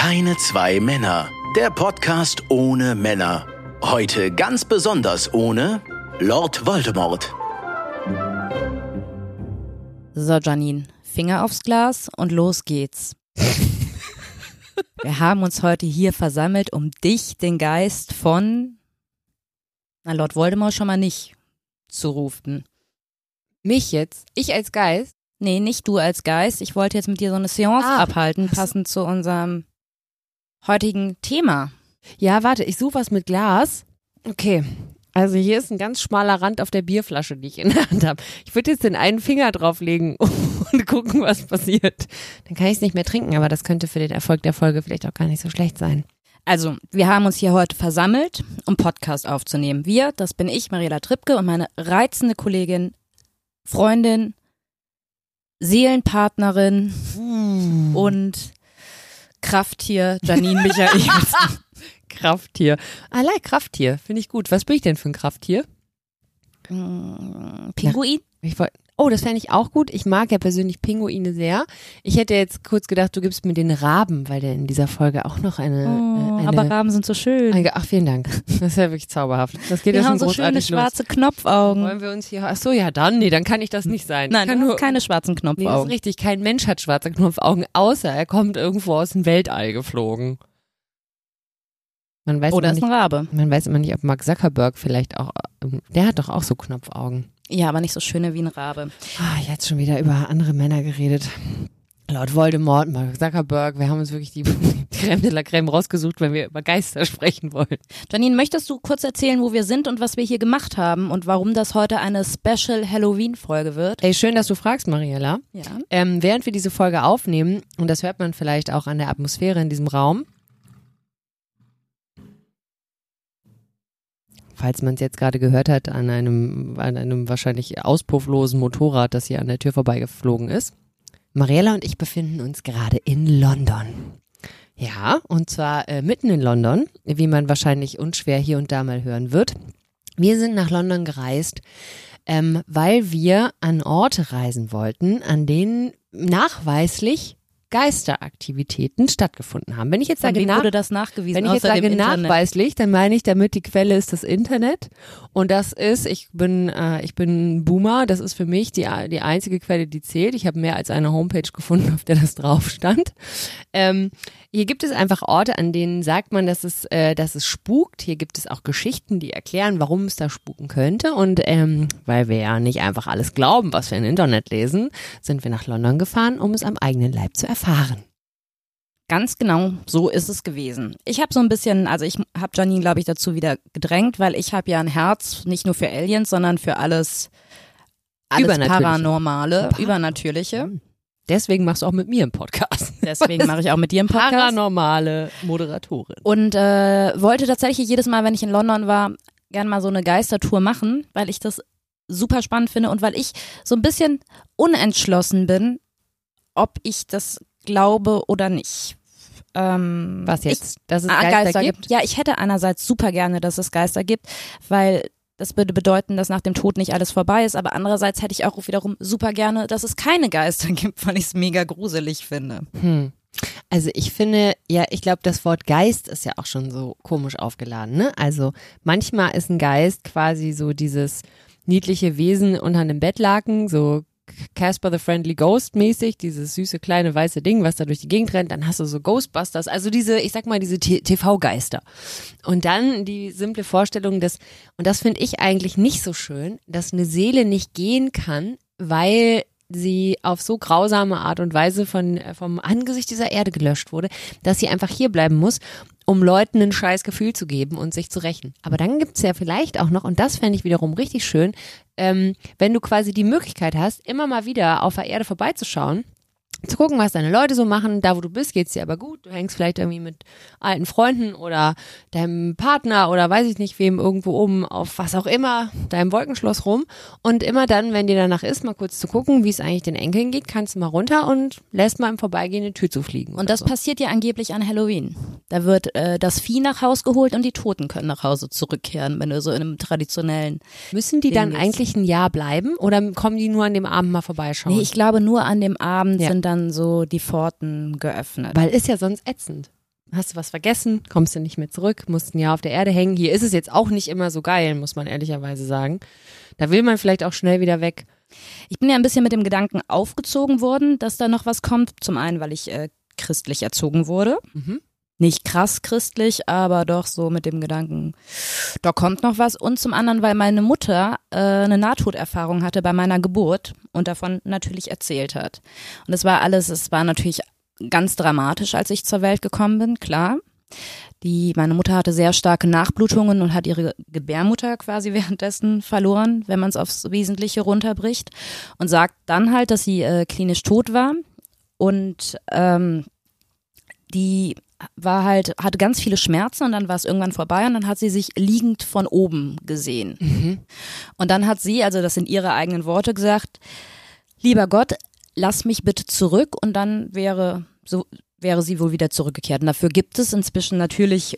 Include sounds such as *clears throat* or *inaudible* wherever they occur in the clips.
Keine zwei Männer. Der Podcast ohne Männer. Heute ganz besonders ohne Lord Voldemort. So, Janine, Finger aufs Glas und los geht's. Wir haben uns heute hier versammelt, um dich, den Geist von, na, Lord Voldemort schon mal nicht zu rufen. Mich jetzt? Ich als Geist? Nee, nicht du als Geist. Ich wollte jetzt mit dir so eine Seance Ah. abhalten, passend zu unserem heutigen Thema. Ja, warte, ich suche was mit Glas. Okay. Also hier ist ein ganz schmaler Rand auf der Bierflasche, die ich in der Hand habe. Ich würde jetzt den einen Finger drauflegen *laughs* und gucken, was passiert. Dann kann ich es nicht mehr trinken, aber das könnte für den Erfolg der Folge vielleicht auch gar nicht so schlecht sein. Also, wir haben uns hier heute versammelt, um Podcast aufzunehmen. Wir, das bin ich, Mariela Trippke und meine reizende Kollegin, Freundin, Seelenpartnerin und Krafttier Janine Michaelsen. *laughs* Krafttier. Ah, like Krafttier. Finde ich gut. Was bin ich denn für ein Krafttier? Pinguin? Ich wollt, oh, das fände ich auch gut. Ich mag ja persönlich Pinguine sehr. Ich hätte jetzt kurz gedacht, du gibst mir den Raben, weil der in dieser Folge auch noch eine. Oh, äh, eine aber Raben sind so schön. Einge- Ach, vielen Dank. *laughs* Das ist ja wirklich zauberhaft. Das geht Wir ja schon haben so schöne los. schwarze Knopfaugen. Wollen wir uns hier. Ach so, ja, dann. Nee, dann kann ich das nicht sein. Nein, kann du nur, keine schwarzen Nee, das ist Knopfaugen. richtig. Kein Mensch hat schwarze Knopfaugen, außer er kommt irgendwo aus dem Weltall geflogen. Man weiß, Oder ist ein nicht, Rabe. man weiß immer nicht, ob Mark Zuckerberg vielleicht auch. ähm, Der hat doch auch so Knopfaugen. Ja, aber nicht so schöne wie ein Rabe. Ah, jetzt schon wieder über andere Männer geredet. Laut Voldemort, Mark Zuckerberg, wir haben uns wirklich *laughs* die Creme de la Creme rausgesucht, wenn wir über Geister sprechen wollen. Janine, möchtest du kurz erzählen, wo wir sind und was wir hier gemacht haben und warum das heute eine Special Halloween-Folge wird? Ey, schön, dass du fragst, Mariella. Ja. Ähm, während wir diese Folge aufnehmen, und das hört man vielleicht auch an der Atmosphäre in diesem Raum, falls man es jetzt gerade gehört hat, an einem, an einem wahrscheinlich auspufflosen Motorrad, das hier an der Tür vorbeigeflogen ist. Mariella und ich befinden uns gerade in London. Ja, und zwar äh, mitten in London, wie man wahrscheinlich unschwer hier und da mal hören wird. Wir sind nach London gereist, ähm, weil wir an Orte reisen wollten, an denen nachweislich Geisteraktivitäten stattgefunden haben. Wenn ich jetzt Von sage, nach, wurde das nachgewiesen? wenn ich jetzt sage nachweislich, dann meine ich damit, die Quelle ist das Internet. Und das ist, ich bin, äh, ich bin Boomer, das ist für mich die, die einzige Quelle, die zählt. Ich habe mehr als eine Homepage gefunden, auf der das drauf stand. Ähm, hier gibt es einfach Orte, an denen sagt man, dass es, äh, dass es spukt. Hier gibt es auch Geschichten, die erklären, warum es da spuken könnte. Und ähm, weil wir ja nicht einfach alles glauben, was wir im Internet lesen, sind wir nach London gefahren, um es am eigenen Leib zu erfahren. Ganz genau, so ist es gewesen. Ich habe so ein bisschen, also ich habe Janine, glaube ich, dazu wieder gedrängt, weil ich habe ja ein Herz nicht nur für Aliens, sondern für alles, alles Übernatürliche. Paranormale, Pa- Übernatürliche. Deswegen machst du auch mit mir einen Podcast. *laughs* Deswegen mache ich auch mit dir einen Podcast. Paranormale Moderatorin. Und äh, wollte tatsächlich jedes Mal, wenn ich in London war, gern mal so eine Geistertour machen, weil ich das super spannend finde und weil ich so ein bisschen unentschlossen bin, ob ich das glaube oder nicht. Ähm, Was jetzt? Dass es Ah, Geister, gibt? Ja, ich hätte einerseits super gerne, dass es Geister gibt, weil das würde bedeuten, dass nach dem Tod nicht alles vorbei ist, aber andererseits hätte ich auch wiederum super gerne, dass es keine Geister *laughs* gibt, weil ich es mega gruselig finde. Hm. Also ich finde, ja, ich glaube, das Wort Geist ist ja auch schon so komisch aufgeladen. Ne? Also manchmal ist ein Geist quasi so dieses niedliche Wesen unter einem Bettlaken, so Casper the Friendly Ghost mäßig, dieses süße kleine weiße Ding, was da durch die Gegend rennt. Dann hast du so Ghostbusters, also diese, ich sag mal, diese TV-Geister. Und dann die simple Vorstellung, dass, und das finde ich eigentlich nicht so schön, dass eine Seele nicht gehen kann, weil sie auf so grausame Art und Weise von, äh, vom Angesicht dieser Erde gelöscht wurde, dass sie einfach hier bleiben muss, um Leuten ein scheiß Gefühl zu geben und sich zu rächen. Aber dann gibt's ja vielleicht auch noch, und das fände ich wiederum richtig schön, ähm, wenn du quasi die Möglichkeit hast, immer mal wieder auf der Erde vorbeizuschauen, zu gucken, was deine Leute so machen. Da, wo du bist, geht's dir aber gut. Du hängst vielleicht irgendwie mit alten Freunden oder deinem Partner oder weiß ich nicht wem irgendwo oben auf was auch immer, deinem Wolkenschloss rum. Und immer dann, wenn dir danach ist, mal kurz zu gucken, wie es eigentlich den Enkeln geht, kannst du mal runter und lässt mal im Vorbeigehen eine Tür zufliegen. Und das passiert ja angeblich an Halloween. Da wird äh, das Vieh nach Haus geholt und die Toten können nach Hause zurückkehren, wenn du so in einem traditionellen. Müssen die dann Ding ist. eigentlich ein Jahr bleiben oder kommen die nur an dem Abend mal vorbeischauen? Nee, ich glaube, nur an dem Abend Ja. sind dann so die Pforten geöffnet. Weil ist ja sonst ätzend. hast du was vergessen, kommst du nicht mehr zurück, musst ein Jahr auf der Erde hängen. Hier ist es jetzt auch nicht immer so geil, muss man ehrlicherweise sagen. Da will man vielleicht auch schnell wieder weg. Ich bin ja ein bisschen mit dem Gedanken aufgezogen worden, dass da noch was kommt. Zum einen, weil ich äh, christlich erzogen wurde. Mhm. Nicht krass christlich, aber doch so mit dem Gedanken, da kommt noch was. Und zum anderen, weil meine Mutter äh, eine Nahtoderfahrung hatte bei meiner Geburt und davon natürlich erzählt hat. Und es war alles, es war natürlich ganz dramatisch, als ich zur Welt gekommen bin, klar. Die, meine Mutter hatte sehr starke Nachblutungen und hat ihre Gebärmutter quasi *laughs* währenddessen verloren, wenn man es aufs Wesentliche runterbricht. Und sagt dann halt, dass sie äh, klinisch tot war. Und ähm, die war halt, hatte ganz viele Schmerzen und dann war es irgendwann vorbei und dann hat sie sich liegend von oben gesehen. Mhm. Und dann hat sie, also das sind ihre eigenen Worte gesagt, lieber Gott, lass mich bitte zurück und dann wäre so wäre sie wohl wieder zurückgekehrt. Und dafür gibt es inzwischen natürlich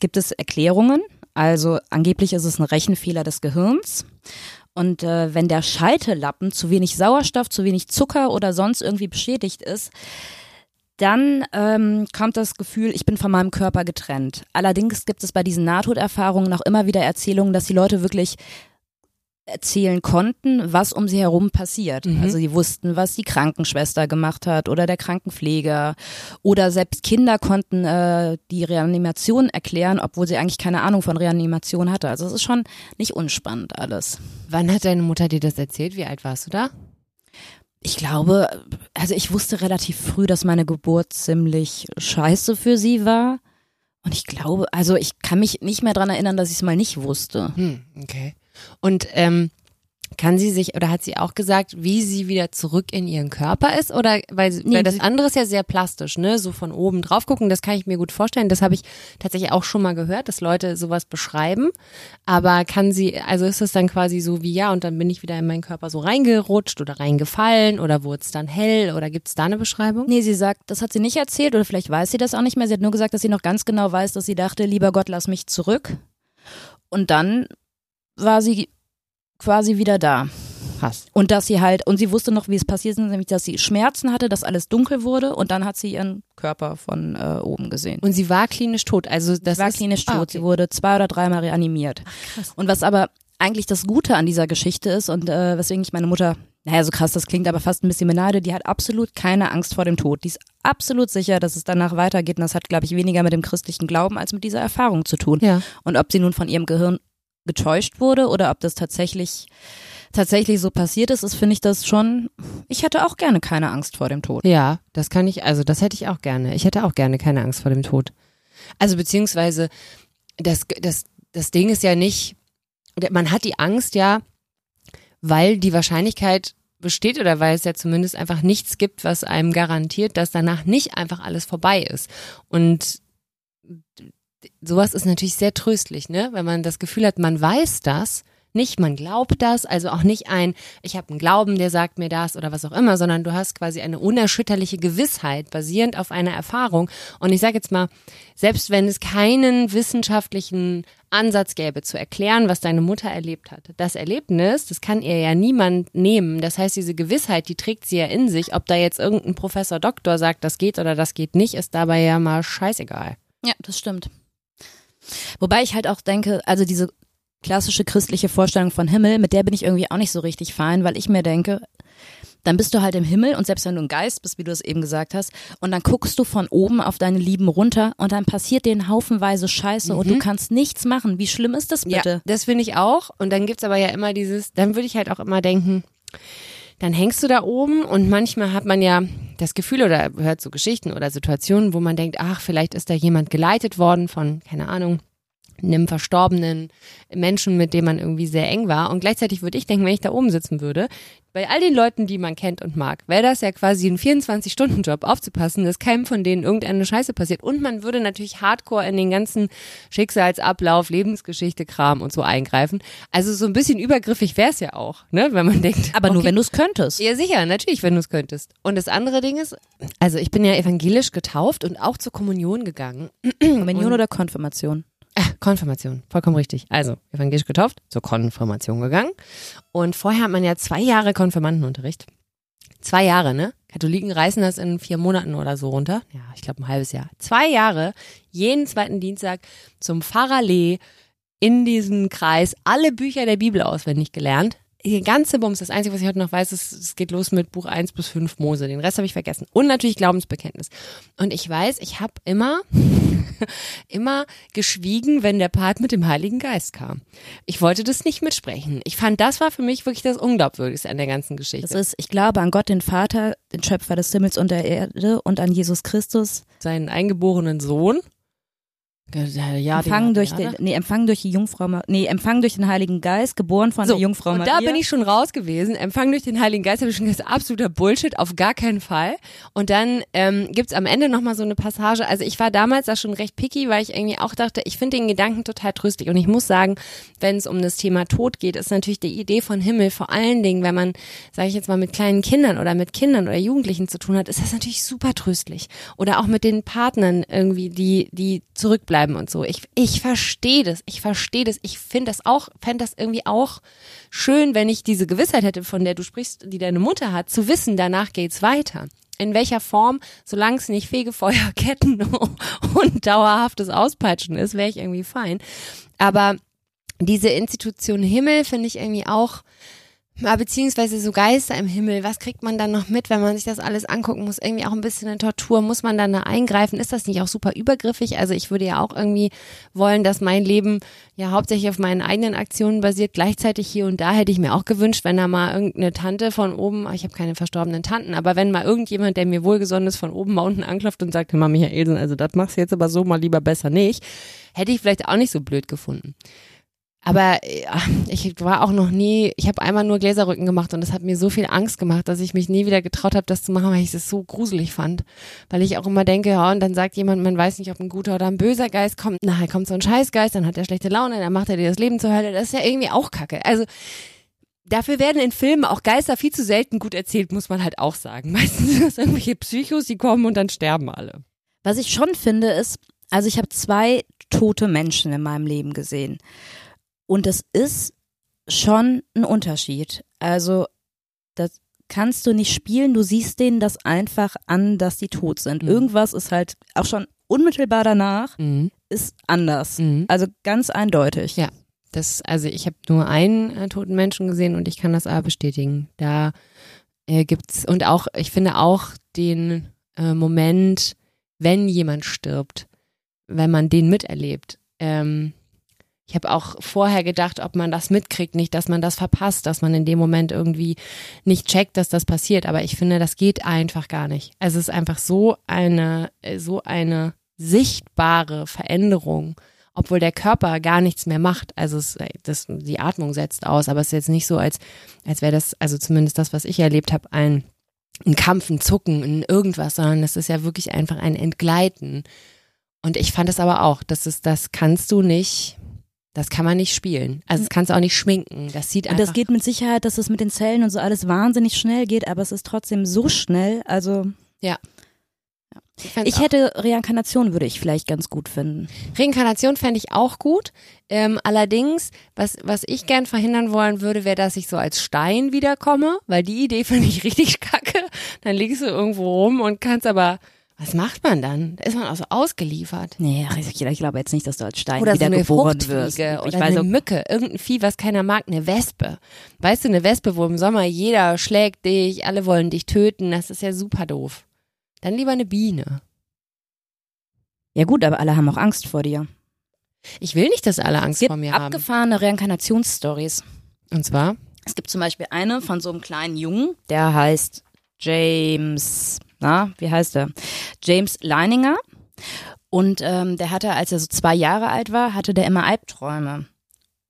gibt es Erklärungen. Also angeblich ist es ein Rechenfehler des Gehirns. Und äh, wenn der Scheitellappen zu wenig Sauerstoff, zu wenig Zucker oder sonst irgendwie beschädigt ist, dann ähm, kommt das Gefühl, ich bin von meinem Körper getrennt. Allerdings gibt es bei diesen Nahtoderfahrungen noch immer wieder Erzählungen, dass die Leute wirklich erzählen konnten, was um sie herum passiert. Mhm. Also sie wussten, was die Krankenschwester gemacht hat oder der Krankenpfleger oder selbst Kinder konnten äh, die Reanimation erklären, obwohl sie eigentlich keine Ahnung von Reanimation hatte. Also es ist schon nicht unspannend alles. Wann hat deine Mutter dir das erzählt? Wie alt warst du da? Ich glaube, also ich wusste relativ früh, dass meine Geburt ziemlich scheiße für sie war. Und ich glaube, also ich kann mich nicht mehr dran erinnern, dass ich es mal nicht wusste. Hm, okay. Und ähm, kann sie sich oder hat sie auch gesagt, wie sie wieder zurück in ihren Körper ist? Oder weil, Nee, weil das andere ist ja sehr plastisch, ne? So von oben drauf gucken, das kann ich mir gut vorstellen. Das habe ich tatsächlich auch schon mal gehört, dass Leute sowas beschreiben. Aber kann sie, also ist es dann quasi so wie ja, und dann bin ich wieder in meinen Körper so reingerutscht oder reingefallen oder wurde es dann hell oder gibt es da eine Beschreibung? Nee, sie sagt, das hat sie nicht erzählt oder vielleicht weiß sie das auch nicht mehr. Sie hat nur gesagt, dass sie noch ganz genau weiß, dass sie dachte, lieber Gott, lass mich zurück. Und dann war sie quasi wieder da. Krass. Und dass sie halt, und sie wusste noch, wie es passiert ist, nämlich, dass sie Schmerzen hatte, dass alles dunkel wurde und dann hat sie ihren Körper von äh, oben gesehen. Und sie war klinisch tot, also das Sie war ist, klinisch tot. Ah, okay. Sie wurde zwei oder dreimal reanimiert. Und was aber eigentlich das Gute an dieser Geschichte ist und äh, weswegen ich meine Mutter, naja, so krass das klingt, aber fast ein bisschen beneide, die hat absolut keine Angst vor dem Tod. Die ist absolut sicher, dass es danach weitergeht und das hat, glaube ich, weniger mit dem christlichen Glauben als mit dieser Erfahrung zu tun. Ja. Und ob sie nun von ihrem Gehirn getäuscht wurde oder ob das tatsächlich tatsächlich so passiert ist, ist finde ich das schon. Ich hätte auch gerne keine Angst vor dem Tod. Ja, das kann ich, also das hätte ich auch gerne. Ich hätte auch gerne keine Angst vor dem Tod. Also beziehungsweise das, das, das Ding ist ja nicht, man hat die Angst ja, weil die Wahrscheinlichkeit besteht oder weil es ja zumindest einfach nichts gibt, was einem garantiert, dass danach nicht einfach alles vorbei ist. Und sowas ist natürlich sehr tröstlich, ne? Wenn man das Gefühl hat, man weiß das, nicht man glaubt das, also auch nicht ein, ich habe einen Glauben, der sagt mir das oder was auch immer, sondern du hast quasi eine unerschütterliche Gewissheit basierend auf einer Erfahrung. Und ich sage jetzt mal, selbst wenn es keinen wissenschaftlichen Ansatz gäbe zu erklären, was deine Mutter erlebt hat, das Erlebnis, das kann ihr ja niemand nehmen. Das heißt, diese Gewissheit, die trägt sie ja in sich. Ob da jetzt irgendein Professor Doktor sagt, das geht oder das geht nicht, ist dabei ja mal scheißegal. Ja, das stimmt. Wobei ich halt auch denke, also diese klassische christliche Vorstellung von Himmel, mit der bin ich irgendwie auch nicht so richtig fein, weil ich mir denke, dann bist du halt im Himmel und selbst wenn du ein Geist bist, wie du es eben gesagt hast, und dann guckst du von oben auf deine Lieben runter und dann passiert denen haufenweise Scheiße und du kannst nichts machen. Wie schlimm ist das bitte? Ja, das finde ich auch. Und dann gibt's aber ja immer dieses, dann würde ich halt auch immer denken, dann hängst du da oben und manchmal hat man ja das Gefühl oder hört so Geschichten oder Situationen, wo man denkt, ach, vielleicht ist da jemand geleitet worden von, keine Ahnung, einem verstorbenen Menschen, mit dem man irgendwie sehr eng war. Und gleichzeitig würde ich denken, wenn ich da oben sitzen würde, bei all den Leuten, die man kennt und mag, wäre das ja quasi ein 24-Stunden-Job aufzupassen, dass keinem von denen irgendeine Scheiße passiert. Und man würde natürlich hardcore in den ganzen Schicksalsablauf, Lebensgeschichte, Kram und so eingreifen. Also so ein bisschen übergriffig wäre es ja auch, ne, wenn man denkt. Aber nur okay, wenn du es könntest. ja, sicher, natürlich, wenn du es könntest. Und das andere Ding ist, also ich bin ja evangelisch getauft und auch zur Kommunion gegangen. Kommunion oder Konfirmation? Ah, Konfirmation, vollkommen richtig. Also, evangelisch getauft, zur Konfirmation gegangen. Und vorher hat man ja zwei Jahre Konfirmandenunterricht. Zwei Jahre, ne? Katholiken reißen das in vier Monaten oder so runter. Ja, ich glaube ein halbes Jahr. Zwei Jahre, jeden zweiten Dienstag zum Pfarrerlee in diesem Kreis alle Bücher der Bibel auswendig gelernt. Die ganze Bums, das Einzige, was ich heute noch weiß, ist, es geht los mit Buch 1 bis 5 Mose. Den Rest habe ich vergessen. Und natürlich Glaubensbekenntnis. Und ich weiß, ich habe immer, *laughs* immer geschwiegen, wenn der Part mit dem Heiligen Geist kam. Ich wollte das nicht mitsprechen. Ich fand, das war für mich wirklich das Unglaubwürdigste an der ganzen Geschichte. Das ist, ich glaube an Gott, den Vater, den Schöpfer des Himmels und der Erde und an Jesus Christus. Seinen eingeborenen Sohn. Ja, empfangen durch den, nee, empfangen durch die Jungfrau, nee, empfangen durch den Heiligen Geist, geboren von so, der Jungfrau und Maria. da bin ich schon raus gewesen. Empfangen durch den Heiligen Geist habe ich schon gesagt, absoluter Bullshit, auf gar keinen Fall. Und dann ähm, gibt's am Ende nochmal so eine Passage. Also ich war damals da schon recht picky, weil ich irgendwie auch dachte, ich finde den Gedanken total tröstlich. Und ich muss sagen, wenn es um das Thema Tod geht, ist natürlich die Idee von Himmel vor allen Dingen, wenn man, sage ich jetzt mal, mit kleinen Kindern oder mit Kindern oder Jugendlichen zu tun hat, ist das natürlich super tröstlich. Oder auch mit den Partnern irgendwie, die die zurückbleiben und so. Ich ich verstehe das, ich verstehe das. Ich finde das auch, fände das irgendwie auch schön, wenn ich diese Gewissheit hätte, von der du sprichst, die deine Mutter hat, zu wissen, danach geht's weiter. In welcher Form, solange es nicht Fegefeuerketten *laughs* und dauerhaftes Auspeitschen ist, wäre ich irgendwie fein. Aber diese Institution Himmel finde ich irgendwie auch beziehungsweise so Geister im Himmel, was kriegt man dann noch mit, wenn man sich das alles angucken muss? Irgendwie auch ein bisschen eine Tortur, muss man dann da eingreifen? Ist das nicht auch super übergriffig? Also ich würde ja auch irgendwie wollen, dass mein Leben ja hauptsächlich auf meinen eigenen Aktionen basiert. Gleichzeitig hier und da hätte ich mir auch gewünscht, wenn da mal irgendeine Tante von oben, ich habe keine verstorbenen Tanten, aber wenn mal irgendjemand, der mir wohlgesonnen ist, von oben Mountain anklopft und sagt, mal Michaelsen, also das machst du jetzt aber so mal lieber besser nicht, hätte ich vielleicht auch nicht so blöd gefunden. Aber ja, ich war auch noch nie, ich habe einmal nur Gläserrücken gemacht und das hat mir so viel Angst gemacht, dass ich mich nie wieder getraut habe, das zu machen, weil ich es so gruselig fand. Weil ich auch immer denke, ja, und dann sagt jemand, man weiß nicht, ob ein guter oder ein böser Geist kommt. Nachher kommt so ein Scheißgeist, dann hat er schlechte Laune, dann macht er dir das Leben zur Hölle. Das ist ja irgendwie auch Kacke. Also Dafür werden in Filmen auch Geister viel zu selten gut erzählt, muss man halt auch sagen. *laughs* Meistens sind das irgendwelche Psychos, die kommen und dann sterben alle. Was ich schon finde ist, also ich habe zwei tote Menschen in meinem Leben gesehen. Und es ist schon ein Unterschied. Also, das kannst du nicht spielen, du siehst denen das einfach an, dass die tot sind. Mhm. Irgendwas ist halt auch schon unmittelbar danach, Mhm. ist anders. Mhm. Also ganz eindeutig. Ja. Das, also ich habe nur einen äh, toten Menschen gesehen und ich kann das aber bestätigen. Da äh, gibt's und auch, ich finde auch den äh, Moment, wenn jemand stirbt, wenn man den miterlebt. Ähm, ich habe auch vorher gedacht, ob man das mitkriegt, nicht, dass man das verpasst, dass man in dem Moment irgendwie nicht checkt, dass das passiert. Aber ich finde, das geht einfach gar nicht. Also es ist einfach so eine, so eine sichtbare Veränderung, obwohl der Körper gar nichts mehr macht. Also es, äh, das, die Atmung setzt aus, aber es ist jetzt nicht so, als, als wäre das, also zumindest das, was ich erlebt habe, ein, ein Kampf, ein Zucken, ein irgendwas, sondern es ist ja wirklich einfach ein Entgleiten. Und ich fand es aber auch, das ist, das kannst du nicht, das kann man nicht spielen. Also das kannst du auch nicht schminken. Das sieht Und einfach. das geht mit Sicherheit, dass es mit den Zellen und so alles wahnsinnig schnell geht, aber es ist trotzdem so schnell. Also fand's ich auch- hätte Reinkarnation würde ich vielleicht ganz gut finden. Reinkarnation fände ich auch gut. Ähm, allerdings, was, was ich gern verhindern wollen würde, wäre, dass ich so als Stein wiederkomme, weil die Idee *laughs* finde ich richtig kacke. Dann liegst du irgendwo rum und kannst aber, was macht man dann? Da ist man auch so ausgeliefert. Nee, ich, ich glaube jetzt nicht, dass du als Stein Oder so wieder eine geboren wirst. Fruchtfliege Ich oder weiß eine Mücke, irgendein Vieh, was keiner mag, eine Wespe. Weißt du, eine Wespe, wo im Sommer jeder schlägt dich, alle wollen dich töten, das ist ja super doof. Dann lieber eine Biene. ja gut, aber alle haben auch Angst vor dir. Ich will nicht, dass alle Angst vor mir haben. abgefahrene Reinkarnationsstories. Und zwar? Es gibt zum Beispiel eine von so einem kleinen Jungen, der heißt James, na, wie heißt er? James Leininger. Und ähm, der hatte, als er so zwei Jahre alt war, hatte der immer Albträume.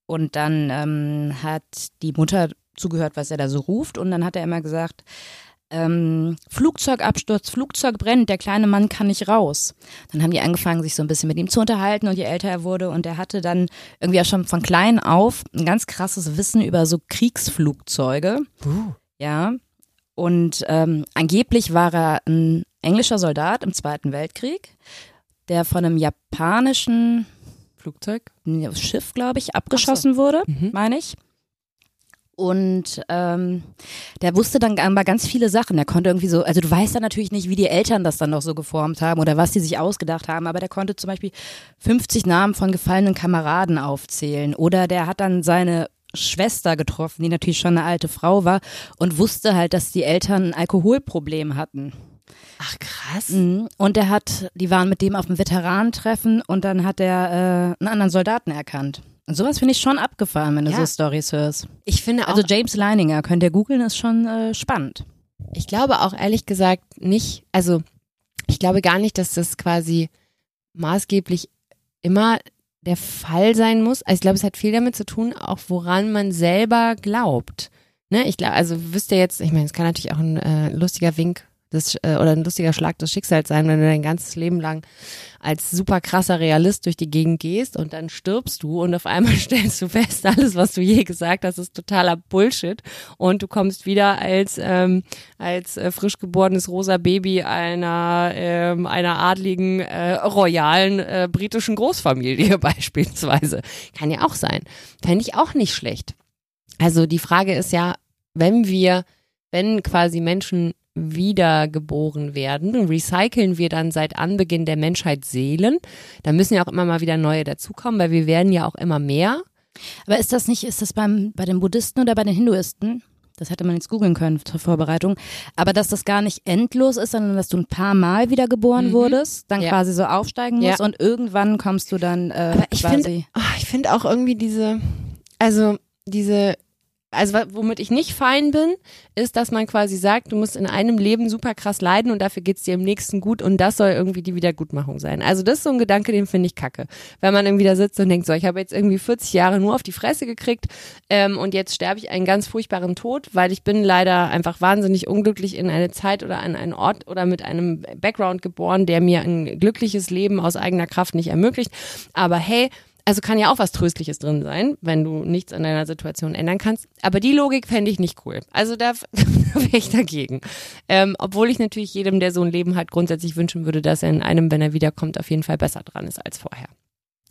Und dann ähm, hat die Mutter zugehört, was er da so ruft. Und dann hat er immer gesagt, ähm, Flugzeugabsturz, Flugzeug brennt, der kleine Mann kann nicht raus. Dann haben die angefangen, sich so ein bisschen mit ihm zu unterhalten und je älter er wurde und er hatte dann irgendwie auch schon von klein auf ein ganz krasses Wissen über so Kriegsflugzeuge. Ja. Und ähm, angeblich war er ein englischer Soldat im Zweiten Weltkrieg, der von einem japanischen Flugzeug? Schiff, glaube ich, abgeschossen wurde, Mhm. meine ich. Und ähm, der wusste dann aber ganz viele Sachen. Der konnte irgendwie so, also du weißt dann natürlich nicht, wie die Eltern das dann noch so geformt haben oder was die sich ausgedacht haben, aber der konnte zum Beispiel 50 Namen von gefallenen Kameraden aufzählen. Oder der hat dann seine Schwester getroffen, die natürlich schon eine alte Frau war und wusste halt, dass die Eltern ein Alkoholproblem hatten. Ach krass. Mhm. Und er hat, die waren mit dem auf dem Veteranentreffen und dann hat er äh, einen anderen Soldaten erkannt. Und sowas finde ich schon abgefahren, wenn du Ja. so Stories hörst. Ich finde auch, Also James Leininger, könnt ihr googeln, ist schon äh, spannend. ich glaube auch ehrlich gesagt nicht, also ich glaube gar nicht, dass das quasi maßgeblich immer der Fall sein muss. Also ich glaube, es hat viel damit zu tun, auch woran man selber glaubt. Ne, ich glaube, also wisst ihr jetzt, ich meine, es kann natürlich auch ein äh, lustiger Wink des, äh, oder ein lustiger Schlag des Schicksals sein, wenn du dein ganzes Leben lang als super krasser Realist durch die Gegend gehst und dann stirbst du und auf einmal *laughs* stellst du fest, alles, was du je gesagt hast, ist totaler Bullshit und du kommst wieder als ähm, als äh, frisch geborenes rosa Baby einer ähm, einer adligen äh, royalen äh, britischen Großfamilie *laughs* beispielsweise kann ja auch sein, fände ich auch nicht schlecht. Also die Frage ist ja, wenn wir, wenn quasi Menschen wiedergeboren werden, recyceln wir dann seit Anbeginn der Menschheit Seelen. Da müssen ja auch immer mal wieder neue dazukommen, weil wir werden ja auch immer mehr. Aber ist das nicht, ist das beim, bei den Buddhisten oder bei den Hinduisten? Das hätte man jetzt googeln können zur Vorbereitung. Aber dass das gar nicht endlos ist, sondern dass du ein paar Mal wiedergeboren Mhm. wurdest, dann Ja. quasi so aufsteigen musst Ja. und irgendwann kommst du dann äh, Aber ich quasi. finde, ich finde auch irgendwie diese, also diese, also womit ich nicht fein bin, ist, dass man quasi sagt, du musst in einem Leben super krass leiden und dafür geht's dir im nächsten gut und das soll irgendwie die Wiedergutmachung sein. Also das ist so ein Gedanke, den finde ich kacke. Wenn man irgendwie da sitzt und denkt, so, ich habe jetzt irgendwie 40 Jahre nur auf die Fresse gekriegt ähm, und jetzt sterbe ich einen ganz furchtbaren Tod, weil ich bin leider einfach wahnsinnig unglücklich in eine Zeit oder an einen Ort oder mit einem Background geboren, der mir ein glückliches Leben aus eigener Kraft nicht ermöglicht. Aber hey, also kann ja auch was Tröstliches drin sein, wenn du nichts an deiner Situation ändern kannst. Aber die Logik fände ich nicht cool. Also da *laughs* wäre ich dagegen. Ähm, obwohl ich natürlich jedem, der so ein Leben hat, grundsätzlich wünschen würde, dass er in einem, wenn er wiederkommt, auf jeden Fall besser dran ist als vorher.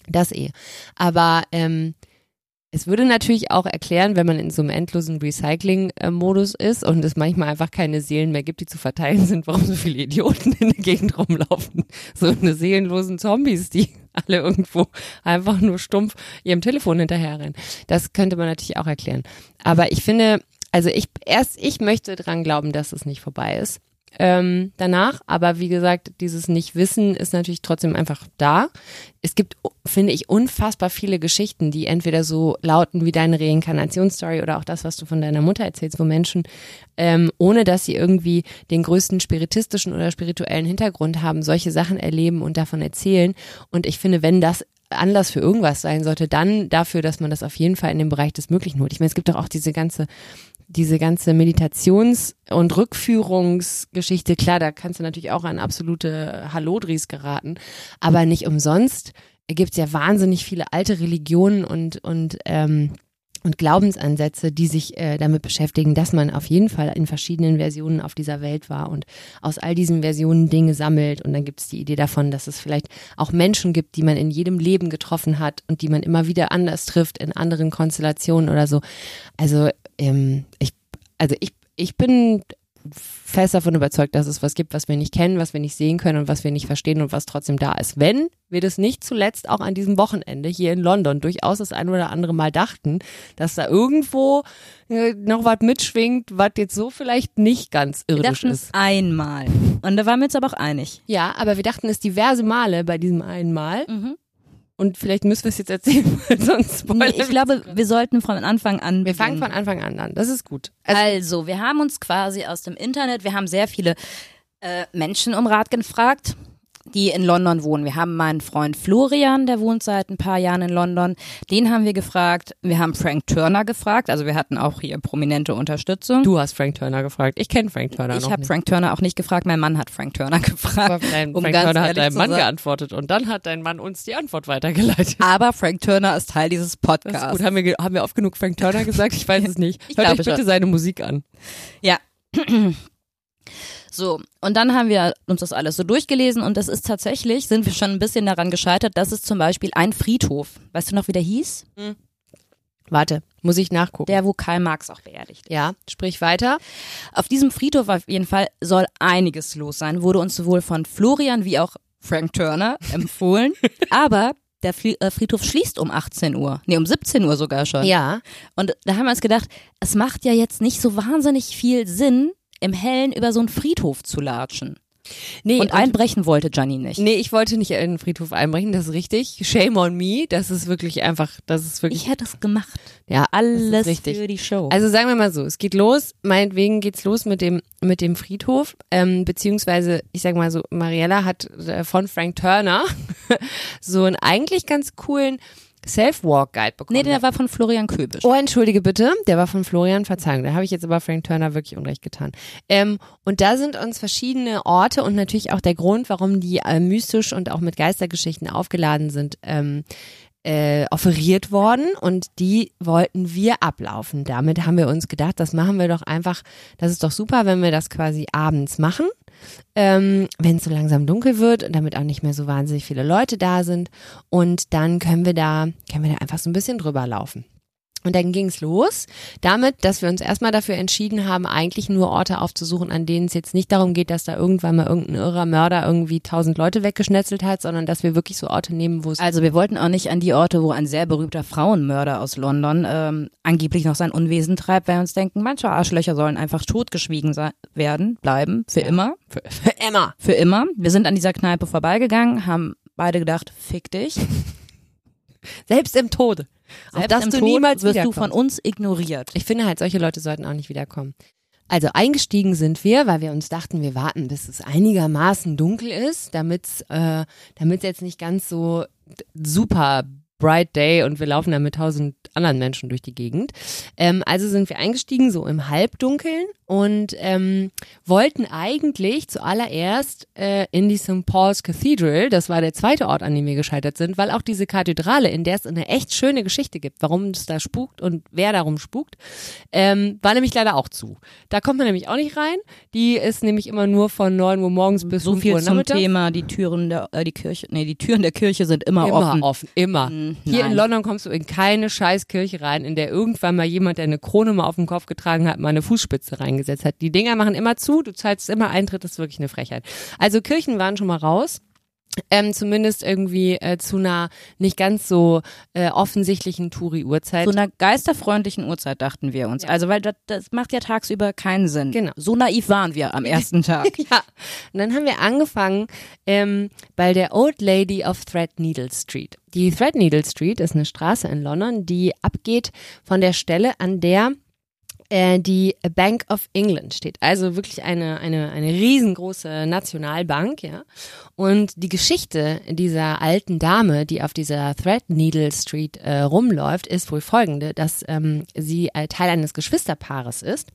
Das eh. Aber ähm, es würde natürlich auch erklären, wenn man in so einem endlosen Recycling-Modus ist und es manchmal einfach keine Seelen mehr gibt, die zu verteilen sind, warum so viele Idioten in der Gegend rumlaufen. So eine seelenlosen Zombies, die alle irgendwo einfach nur stumpf ihrem Telefon hinterherrennen. Das könnte man natürlich auch erklären. Aber ich finde, also ich erst, ich möchte dran glauben, dass es nicht vorbei ist. Ähm, danach, aber wie gesagt, dieses Nicht-Wissen ist natürlich trotzdem einfach da. Es gibt, finde ich, unfassbar viele Geschichten, die entweder so lauten wie deine Reinkarnationsstory oder auch das, was du von deiner Mutter erzählst, wo Menschen, ähm, ohne dass sie irgendwie den größten spiritistischen oder spirituellen Hintergrund haben, solche Sachen erleben und davon erzählen. Und ich finde, wenn das Anlass für irgendwas sein sollte, dann dafür, dass man das auf jeden Fall in den Bereich des Möglichen holt. Ich meine, es gibt doch auch diese ganze diese ganze Meditations- und Rückführungsgeschichte, klar, da kannst du natürlich auch an absolute Hallodris geraten, aber nicht umsonst gibt es ja wahnsinnig viele alte Religionen und, und, ähm, und Glaubensansätze, die sich äh, damit beschäftigen, dass man auf jeden Fall in verschiedenen Versionen auf dieser Welt war und aus all diesen Versionen Dinge sammelt. Und dann gibt es die Idee davon, dass es vielleicht auch Menschen gibt, die man in jedem Leben getroffen hat und die man immer wieder anders trifft in anderen Konstellationen oder so. Also ähm, ich, also ich, ich bin fest davon überzeugt, dass es was gibt, was wir nicht kennen, was wir nicht sehen können und was wir nicht verstehen und was trotzdem da ist. Wenn wir das nicht zuletzt auch an diesem Wochenende hier in London durchaus das ein oder andere Mal dachten, dass da irgendwo äh, noch was mitschwingt, was jetzt so vielleicht nicht ganz Wir irdisch dachten ist. einmal. Und da waren wir uns aber auch einig. Ja, aber wir dachten es diverse Male bei diesem einen Mal Mhm. Und vielleicht müssen wir es jetzt erzählen, *laughs* weil sonst Nee, ich glaube, wir sollten von Anfang an wir fangen von Anfang an an. Das ist gut. Also, wir haben uns quasi aus dem Internet, wir haben sehr viele äh, Menschen um Rat gefragt, die in London wohnen. Wir haben meinen Freund Florian, der wohnt seit ein paar Jahren in London. Den haben wir gefragt. Wir haben Frank Turner gefragt. Also wir hatten auch hier prominente Unterstützung. Du hast Frank Turner gefragt. Ich kenne Frank Turner ich noch habe nicht. Frank Turner auch nicht gefragt. Mein Mann hat Frank Turner *laughs* gefragt. Dein, um Frank ganz Turner hat deinem Mann geantwortet und dann hat dein Mann uns die Antwort weitergeleitet. Aber Frank Turner ist Teil dieses Podcasts. gut. Haben wir, haben wir oft genug Frank Turner gesagt? Ich weiß *laughs* es nicht. Ich Hört euch bitte schon. seine Musik an. Ja. *clears throat* *clears throat* So, und dann haben wir uns das alles so durchgelesen und das ist tatsächlich, sind wir schon ein bisschen daran gescheitert, dass es zum Beispiel ein Friedhof, weißt du noch, wie der hieß? Warte, muss ich nachgucken. Der, wo Karl Marx auch beerdigt ist. ja, sprich weiter. Auf diesem Friedhof auf jeden Fall soll einiges los sein, wurde uns sowohl von Florian wie auch Frank Turner *laughs* empfohlen. Aber der äh, Friedhof schließt um 18 Uhr. Nee, um 17 Uhr sogar schon. Ja, Und da haben wir uns gedacht, es macht ja jetzt nicht so wahnsinnig viel Sinn, im Hellen über so einen Friedhof zu latschen. nee, Und einbrechen wollte Gianni nicht. Nee, ich wollte nicht in den Friedhof einbrechen, das ist richtig. Shame on me, das ist wirklich einfach, das ist wirklich, Ich hätte es gemacht. ja, Alles richtig. für die Show. Also sagen wir mal so, es geht los, meinetwegen geht's los mit dem mit dem Friedhof, ähm, beziehungsweise ich sag mal so, Mariella hat äh, von Frank Turner *laughs* so einen eigentlich ganz coolen Self-Walk-Guide bekommen. nee, der war von Florian Köbisch. Oh, entschuldige bitte, der war von Florian, Verzeihung, da habe ich jetzt aber Frank Turner wirklich unrecht getan. Ähm, und da sind uns verschiedene Orte und natürlich auch der Grund, warum die äh, mystisch und auch mit Geistergeschichten aufgeladen sind, ähm, äh, offeriert worden und die wollten wir ablaufen. Damit haben wir uns gedacht, das machen wir doch einfach, das ist doch super, wenn wir das quasi abends machen, ähm, wenn es so langsam dunkel wird und damit auch nicht mehr so wahnsinnig viele Leute da sind und dann können wir da, können wir da einfach so ein bisschen drüber laufen. Und dann ging's los, damit, dass wir uns erstmal dafür entschieden haben, eigentlich nur Orte aufzusuchen, an denen es jetzt nicht darum geht, dass da irgendwann mal irgendein irrer Mörder irgendwie tausend Leute weggeschnetzelt hat, sondern dass wir wirklich so Orte nehmen, wo es Also wir wollten auch nicht an die Orte, wo ein sehr berühmter Frauenmörder aus London ähm, angeblich noch sein Unwesen treibt, weil wir uns denken, manche Arschlöcher sollen einfach totgeschwiegen sein, werden, bleiben, für immer. für, für Emma. Für immer. Wir sind an dieser Kneipe vorbeigegangen, haben beide gedacht, fick dich. *laughs* Selbst im Tode. Auf Selbst das im du Tod niemals wirst du von uns ignoriert. Ich finde halt, solche Leute sollten auch nicht wiederkommen. Also eingestiegen sind wir, weil wir uns dachten, wir warten, bis es einigermaßen dunkel ist, damit es äh, damit's jetzt nicht ganz so super bright day und wir laufen dann mit tausend anderen Menschen durch die Gegend. Ähm, also sind wir eingestiegen, so im Halbdunkeln und ähm, wollten eigentlich zuallererst äh, in die St. Paul's Cathedral, das war der zweite Ort, an dem wir gescheitert sind, weil auch diese Kathedrale, in der es eine echt schöne Geschichte gibt, warum es da spukt und wer darum spukt, ähm, war nämlich leider auch zu. Da kommt man nämlich auch nicht rein. Die ist nämlich immer nur von 9 Uhr morgens bis So 5 viel Uhr zum nachmittags. Thema, die Türen der, äh, die Kirche, nee, die Türen der Kirche sind immer, Immer offen. offen, immer. Mm, Hier in London kommst du in keine scheiß Kirche rein, in der irgendwann mal jemand, der eine Krone mal auf dem Kopf getragen hat, mal eine Fußspitze reingesetzt hat. Die Dinger machen immer zu, du zahlst immer Eintritt, das ist wirklich eine Frechheit. Also Kirchen waren schon mal raus. Ähm, zumindest irgendwie äh, zu einer nicht ganz so äh, offensichtlichen Touri-Uhrzeit. Zu einer geisterfreundlichen Uhrzeit dachten wir uns. Ja. Also, weil das, das macht ja tagsüber keinen Sinn. Genau. So naiv waren wir am *laughs* ersten Tag. Ja, und dann haben wir angefangen ähm, bei der Old Lady of Threadneedle Street. Die Threadneedle Street ist eine Straße in London, die abgeht von der Stelle, an der äh, die Bank of England steht. Also wirklich eine, eine, eine riesengroße Nationalbank, ja. Und die Geschichte dieser alten Dame, die auf dieser Threadneedle Street äh, rumläuft, ist wohl folgende, dass ähm, sie äh, Teil eines Geschwisterpaares ist,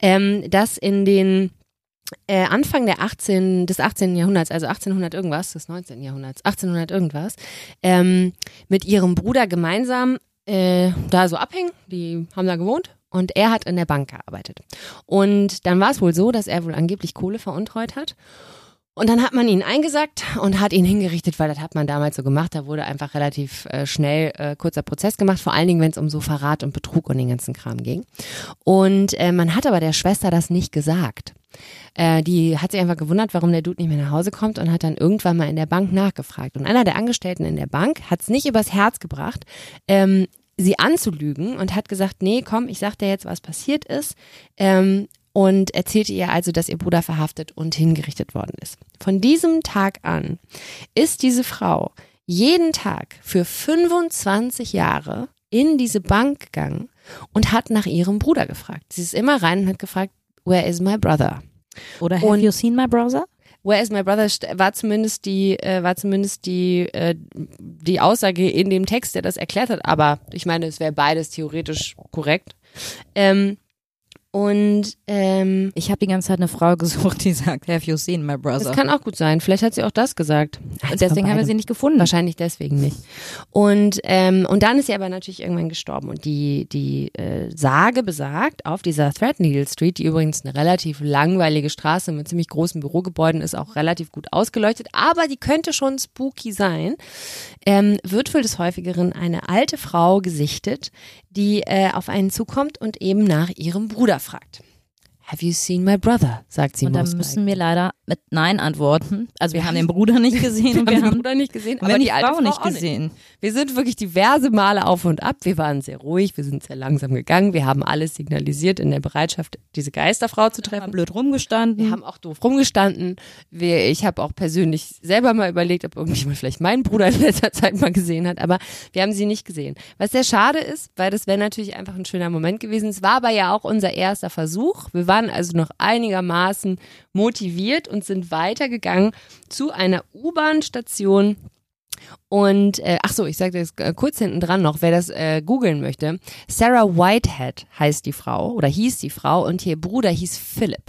ähm, das in den äh, Anfang der 18, des 18. Jahrhunderts, also 1800 irgendwas, des 19. Jahrhunderts, 1800 irgendwas, ähm, mit ihrem Bruder gemeinsam äh, da so abhängen. Die haben da gewohnt und er hat in der Bank gearbeitet. Und dann war es wohl so, dass er wohl angeblich Kohle veruntreut hat. Und dann hat man ihn eingesackt und hat ihn hingerichtet, weil das hat man damals so gemacht. Da wurde einfach relativ äh, schnell äh, kurzer Prozess gemacht, vor allen Dingen, wenn es um so Verrat und Betrug und den ganzen Kram ging. Und äh, man hat aber der Schwester das nicht gesagt. Äh, die hat sich einfach gewundert, warum der Dude nicht mehr nach Hause kommt und hat dann irgendwann mal in der Bank nachgefragt. Und einer der Angestellten in der Bank hat es nicht übers Herz gebracht, ähm, sie anzulügen und hat gesagt, nee, komm, ich sag dir jetzt, was passiert ist. Ähm, und erzählte ihr also, dass ihr Bruder verhaftet und hingerichtet worden ist. Von diesem Tag an ist diese Frau jeden Tag für 25 Jahre in diese Bank gegangen und hat nach ihrem Bruder gefragt. Sie ist immer rein und hat gefragt, where is my brother? Oder have Und- you seen my brother? Where is my brother war zumindest die äh, war zumindest die äh, die Aussage in dem Text, der das erklärt hat. Aber ich meine, es wäre beides theoretisch korrekt. Ähm, und ähm, Ich habe die ganze Zeit eine Frau *laughs* gesucht, die sagt, have you seen my brother? das kann auch gut sein. Vielleicht hat sie auch das gesagt. Und deswegen haben wir sie nicht gefunden. Wahrscheinlich deswegen nicht. Und, ähm, und dann ist sie aber natürlich irgendwann gestorben. Und die, die äh, Sage besagt, auf dieser Threadneedle Street, die übrigens eine relativ langweilige Straße mit ziemlich großen Bürogebäuden ist, auch relativ gut ausgeleuchtet, aber die könnte schon spooky sein, ähm, wird wohl des Häufigeren eine alte Frau gesichtet, die äh, auf einen zukommt und eben nach ihrem Bruder fragt. Have you seen my brother? sagt sie Und most müssen wir leider mit Nein antworten. Also wir haben den Bruder nicht gesehen *laughs* und wir wir haben den haben Bruder nicht gesehen, wir aber haben die die alte Frau Frau nicht gesehen. Wir sind wirklich diverse Male auf und ab. Wir waren sehr ruhig, wir sind sehr langsam gegangen. Wir haben alles signalisiert in der Bereitschaft, diese Geisterfrau zu Haben treffen. blöd rumgestanden. Wir haben auch doof rumgestanden. Wir, ich habe auch persönlich selber mal überlegt, ob irgendjemand vielleicht meinen Bruder in letzter Zeit mal gesehen hat, aber wir haben sie nicht gesehen. Was sehr schade ist, weil das wäre natürlich einfach ein schöner Moment gewesen. Es war aber ja auch unser erster Versuch. Wir waren also noch einigermaßen motiviert und sind weitergegangen zu einer U-Bahn-Station und äh, ach so, ich sage das äh, kurz hinten dran noch, wer das äh, googeln möchte. Sarah Whitehead heißt die Frau oder hieß die Frau und ihr Bruder hieß Philip.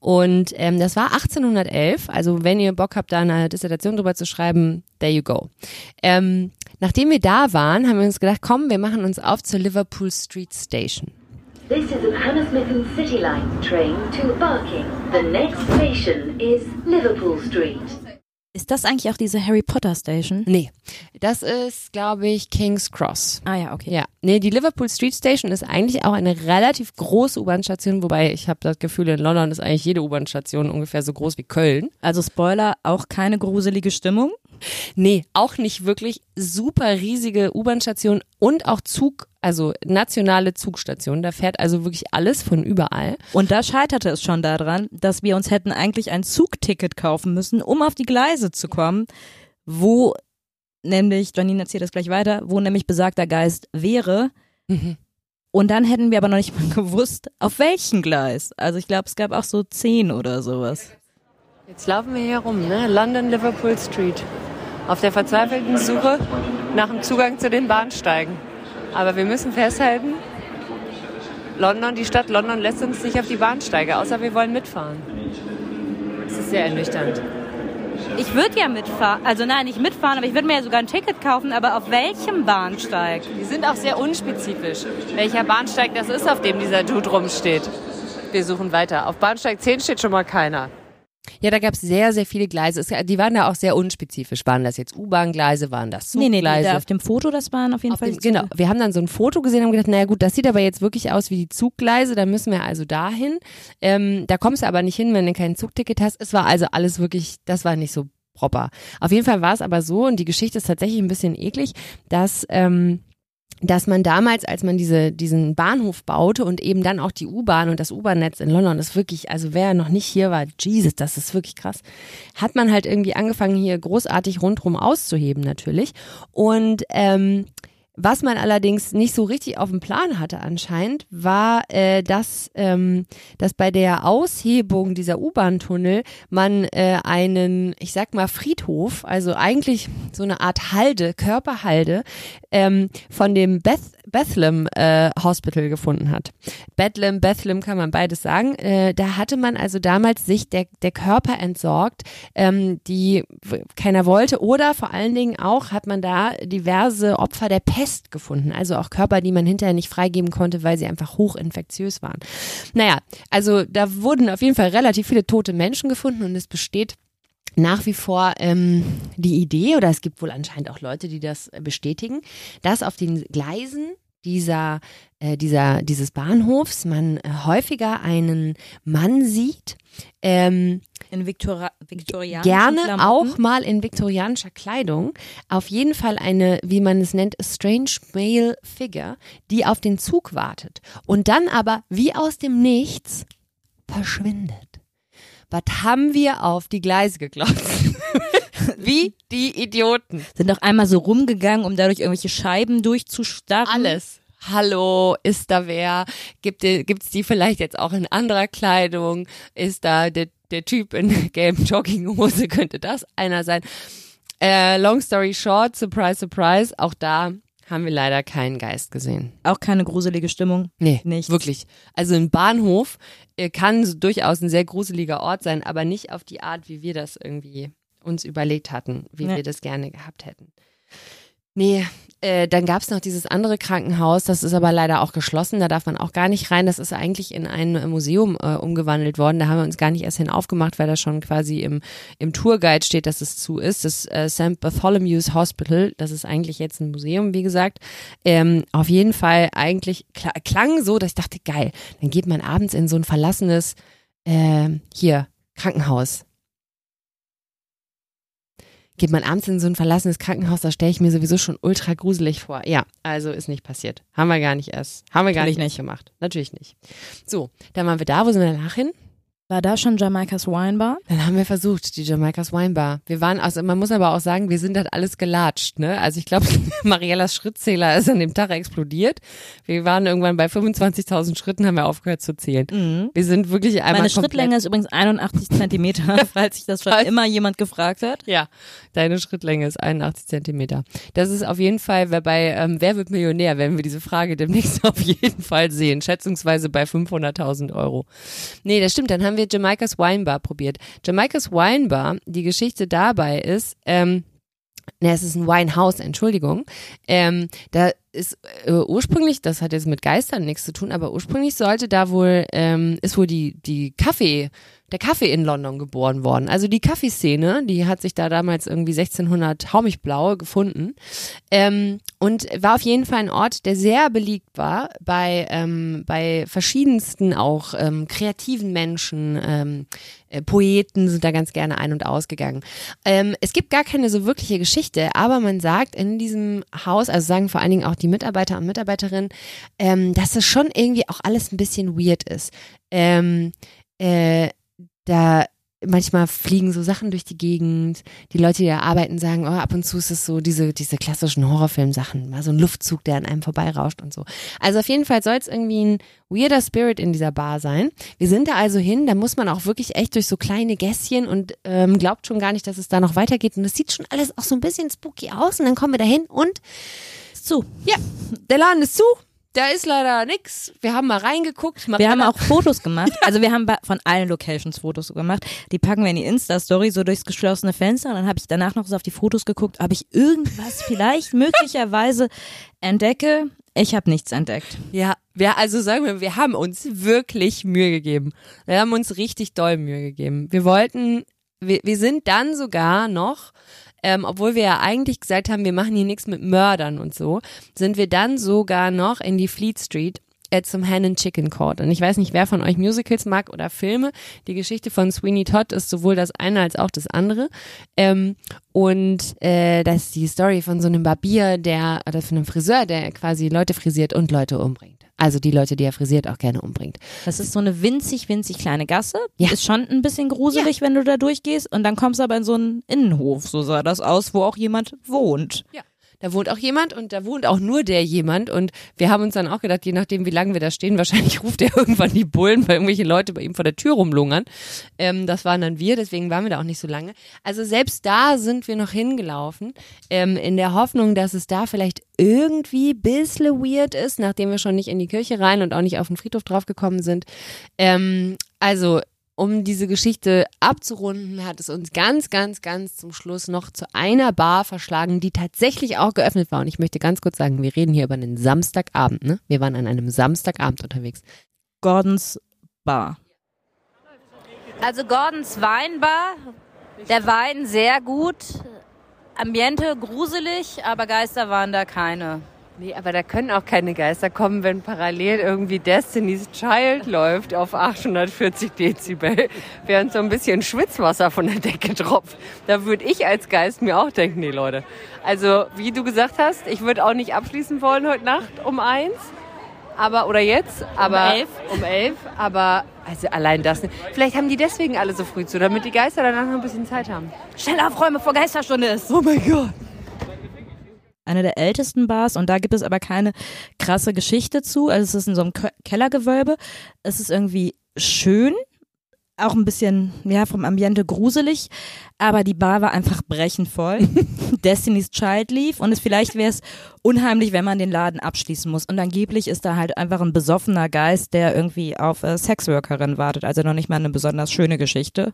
Und ähm, das war 1811. Also wenn ihr Bock habt, da eine Dissertation drüber zu schreiben, there you go. Ähm, nachdem wir da waren, haben wir uns gedacht, komm, wir machen uns auf zur Liverpool Street Station. This is an Hammersmith City Line train to Barking. The next station is Liverpool Street. Ist das eigentlich auch diese Harry Potter Station? Nee, das ist, glaube ich, King's Cross. Ah ja, okay. Ja, nee, die Liverpool Street Station ist eigentlich auch eine relativ große U-Bahn-Station, wobei ich habe das Gefühl, in London ist eigentlich jede U-Bahn-Station ungefähr so groß wie Köln. Also Spoiler, auch keine gruselige Stimmung. Nee, auch nicht wirklich super riesige U-Bahn-Station und auch Zug, also nationale Zugstation. Da fährt also wirklich alles von überall. Und da scheiterte es schon daran, dass wir uns hätten eigentlich ein Zugticket kaufen müssen, um auf die Gleise zu kommen, wo nämlich, Janine erzählt das gleich weiter, wo nämlich besagter Geist wäre. Und dann hätten wir aber noch nicht mal *laughs* gewusst, auf welchem Gleis. Also ich glaube, es gab auch so zehn oder sowas. Jetzt laufen wir hier rum, ne? London Liverpool Street. Auf der verzweifelten Suche nach dem Zugang zu den Bahnsteigen. Aber wir müssen festhalten, London, die Stadt London lässt uns nicht auf die Bahnsteige, außer wir wollen mitfahren. Das ist sehr ernüchternd. Ich würde ja mitfahren, also nein, nicht mitfahren, aber ich würde mir ja sogar ein Ticket kaufen, aber auf welchem Bahnsteig? Die sind auch sehr unspezifisch, welcher Bahnsteig das ist, auf dem dieser Dude rumsteht. Wir suchen weiter. Auf Bahnsteig 10 steht schon mal keiner. Ja, da gab es sehr, sehr viele Gleise. Es, die waren da auch sehr unspezifisch. Waren das jetzt U-Bahn-Gleise, waren das Nee, nee, Zuggleise? nee, da auf dem Foto, das waren auf jeden Auf Fall dem, genau, wir haben dann so ein Foto gesehen und haben gedacht, naja gut, das sieht aber jetzt wirklich aus wie die Zuggleise, da müssen wir also dahin. Ähm, da kommst du aber nicht hin, wenn du kein Zugticket hast. Es war also alles wirklich, das war nicht so proper. Auf jeden Fall war es aber so, und die Geschichte ist tatsächlich ein bisschen eklig, dass ähm, dass man damals, als man diese, diesen Bahnhof baute und eben dann auch die U-Bahn und das U-Bahn-Netz in London, das wirklich, also wer noch nicht hier war, Jesus, das ist wirklich krass, hat man halt irgendwie angefangen, hier großartig rundrum auszuheben natürlich. Und ähm, was man allerdings nicht so richtig auf dem Plan hatte anscheinend, war, äh, dass, ähm, dass bei der Aushebung dieser U-Bahn-Tunnel man äh, einen, ich sag mal, Friedhof, also eigentlich so eine Art Halde, Körperhalde, ähm, von dem Beth Bethlehem äh, Hospital gefunden hat. Bethlehem, Bethlehem kann man beides sagen. Äh, da hatte man also damals sich der, der Körper entsorgt, ähm, die keiner wollte. Oder vor allen Dingen auch hat man da diverse Opfer der Pest gefunden. Also auch Körper, die man hinterher nicht freigeben konnte, weil sie einfach hochinfektiös waren. Naja, also da wurden auf jeden Fall relativ viele tote Menschen gefunden und es besteht nach wie vor ähm, die Idee, oder es gibt wohl anscheinend auch Leute, die das äh, bestätigen, dass auf den Gleisen dieser, äh, dieser, dieses Bahnhofs man äh, häufiger einen Mann sieht, ähm, in Viktoria viktorianischen gerne Klamotten. auch mal in viktorianischer Kleidung. Auf jeden Fall eine, wie man es nennt, strange male figure, die auf den Zug wartet und dann aber wie aus dem Nichts verschwindet. Was haben wir auf die Gleise geklotzt? *laughs* wie die Idioten. Sind auch einmal so rumgegangen, um dadurch irgendwelche Scheiben durchzustarren. Alles. Hallo, ist da wer? Gibt es die vielleicht jetzt auch in anderer Kleidung? Ist da der, der Typ in *laughs* gelben Jogginghose? Könnte das einer sein? Äh, long story short, surprise, surprise, auch da haben wir leider keinen Geist gesehen. Auch keine gruselige Stimmung. Nee, Nichts. wirklich. Also ein Bahnhof äh, kann durchaus ein sehr gruseliger Ort sein, aber nicht auf die Art, wie wir das irgendwie uns überlegt hatten, wie Nee. wir das gerne gehabt hätten. Nee, äh, dann gab's noch dieses andere Krankenhaus, das ist aber leider auch geschlossen, da darf man auch gar nicht rein. Das ist eigentlich in ein äh, Museum äh, umgewandelt worden. Da haben wir uns gar nicht erst hin aufgemacht, weil da schon quasi im, im Tourguide steht, dass es zu ist. Das äh, St. Bartholomew's Hospital, das ist eigentlich jetzt ein Museum, wie gesagt. Ähm, auf jeden Fall eigentlich kl klang so, dass ich dachte, geil, dann geht man abends in so ein verlassenes, äh, hier, Krankenhaus geht man abends in so ein verlassenes Krankenhaus, da stelle ich mir sowieso schon ultra gruselig vor. Ja, also ist nicht passiert. Haben wir gar nicht erst, haben wir gar Natürlich nicht, nicht. erst gemacht. Natürlich nicht. So, dann waren wir da, wo sind wir danach hin? War da schon Jamaikas Wine Bar? Dann haben wir versucht, die Jamaikas Wine Bar. Wir waren, also man muss aber auch sagen, wir sind halt alles gelatscht, ne? Also ich glaube, *laughs* Mariellas Schrittzähler ist an dem Tag explodiert. Wir waren irgendwann bei 25.000 Schritten, haben wir aufgehört zu zählen. Mhm. Wir sind wirklich einmal Meine Schrittlänge ist übrigens 81 Zentimeter, *laughs* falls sich das schon immer jemand gefragt hat. Ja, deine Schrittlänge ist 81 Zentimeter. Das ist auf jeden Fall, wer bei ähm, Wer wird Millionär, werden wir diese Frage demnächst *laughs* auf jeden Fall sehen. Schätzungsweise bei 500.000 Euro. Nee, das stimmt. Dann haben wir Jamaikas Wine Bar probiert. Jamaikas Wine Bar, die Geschichte dabei ist, ähm, Ne, es ist ein Winehouse, Entschuldigung. Ähm, da ist äh, ursprünglich, das hat jetzt mit Geistern nichts zu tun, aber ursprünglich sollte da wohl, ähm, ist wohl die, die Kaffee, der Kaffee in London geboren worden. Also die Kaffeeszene, die hat sich da damals irgendwie 1600 haumigblau gefunden. Ähm, und war auf jeden Fall ein Ort, der sehr beliebt war bei, ähm, bei verschiedensten auch ähm, kreativen Menschen, ähm, äh, Poeten sind da ganz gerne ein- und ausgegangen. Ähm, es gibt gar keine so wirkliche Geschichte, aber man sagt in diesem Haus, also sagen vor allen Dingen auch die Mitarbeiter und Mitarbeiterinnen, ähm, dass es schon irgendwie auch alles ein bisschen weird ist. Ähm, äh, da manchmal fliegen so Sachen durch die Gegend. Die Leute, die da arbeiten, sagen, oh, ab und zu ist es so diese, diese klassischen Horrorfilm-Sachen, mal so ein Luftzug, der an einem vorbeirauscht und so. Also auf jeden Fall soll es irgendwie ein weirder Spirit in dieser Bar sein. Wir sind da also hin, da muss man auch wirklich echt durch so kleine Gässchen und ähm, glaubt schon gar nicht, dass es da noch weitergeht. Und es sieht schon alles auch so ein bisschen spooky aus. Und dann kommen wir da hin und zu. ja, der Laden ist zu. Da ist leider nix. Wir haben mal reingeguckt. Wir haben auch Fotos gemacht. Also wir haben von allen Locations Fotos gemacht. Die packen wir in die Insta-Story so durchs geschlossene Fenster. Und dann habe ich danach noch so auf die Fotos geguckt, ob ich irgendwas *laughs* vielleicht möglicherweise entdecke. Ich habe nichts entdeckt. Ja, wir, also sagen wir, wir haben uns wirklich Mühe gegeben. Wir haben uns richtig doll Mühe gegeben. Wir wollten, wir, wir sind dann sogar noch, ähm, obwohl wir ja eigentlich gesagt haben, wir machen hier nichts mit Mördern und so, sind wir dann sogar noch in die Fleet Street äh, zum Hen and Chicken Court. Und ich weiß nicht, wer von euch Musicals mag oder Filme. Die Geschichte von Sweeney Todd ist sowohl das eine als auch das andere. Ähm, und äh, das ist die Story von so einem Barbier, der, oder von einem Friseur, der quasi Leute frisiert und Leute umbringt. Also die Leute, die er frisiert, auch gerne umbringt. Das ist so eine winzig, winzig kleine Gasse. Ja. Ist schon ein bisschen gruselig, wenn du da durchgehst. Und dann kommst du aber in so einen Innenhof, so sah das aus, wo auch jemand wohnt. Da wohnt auch jemand und da wohnt auch nur der jemand. Und wir haben uns dann auch gedacht, je nachdem, wie lange wir da stehen, *laughs* wahrscheinlich ruft er irgendwann die Bullen, weil irgendwelche Leute bei ihm vor der Tür rumlungern. Ähm, das waren dann wir, deswegen waren wir da auch nicht so lange. Also selbst da sind wir noch hingelaufen, ähm, in der Hoffnung, dass es da vielleicht irgendwie bisschen weird ist, nachdem wir schon nicht in die Kirche rein und auch nicht auf den Friedhof draufgekommen sind. Ähm, also um diese Geschichte abzurunden, hat es uns ganz, ganz, ganz zum Schluss noch zu einer Bar verschlagen, die tatsächlich auch geöffnet war. Und ich möchte ganz kurz sagen, wir reden hier über einen Samstagabend, ne? Wir waren an einem Samstagabend unterwegs. Gordons Bar. Also Gordons Weinbar, der Wein sehr gut, Ambiente gruselig, aber Geister waren da keine. Nee, aber da können auch keine Geister kommen, wenn parallel irgendwie Destiny's Child läuft auf 840 Dezibel, während so ein bisschen Schwitzwasser von der Decke tropft. Da würde ich als Geist mir auch denken, nee Leute. Also, wie du gesagt hast, ich würde auch nicht abschließen wollen heute Nacht um eins. Aber, oder jetzt, aber. elf. Um elf, aber, also allein das nicht. Vielleicht haben die deswegen alle so früh zu, damit die Geister danach noch ein bisschen Zeit haben. Schnell aufräumen, bevor Geisterstunde ist. Oh mein Gott. Eine der ältesten Bars und da gibt es aber keine krasse Geschichte zu. Also es ist in so einem Ke- Kellergewölbe. Es ist irgendwie schön, auch ein bisschen, ja, vom Ambiente gruselig, aber die Bar war einfach brechend voll. *laughs* Destiny's Child lief und es vielleicht wäre es unheimlich, wenn man den Laden abschließen muss. Und angeblich ist da halt einfach ein besoffener Geist, der irgendwie auf äh, Sexworkerin wartet. Also noch nicht mal eine besonders schöne Geschichte.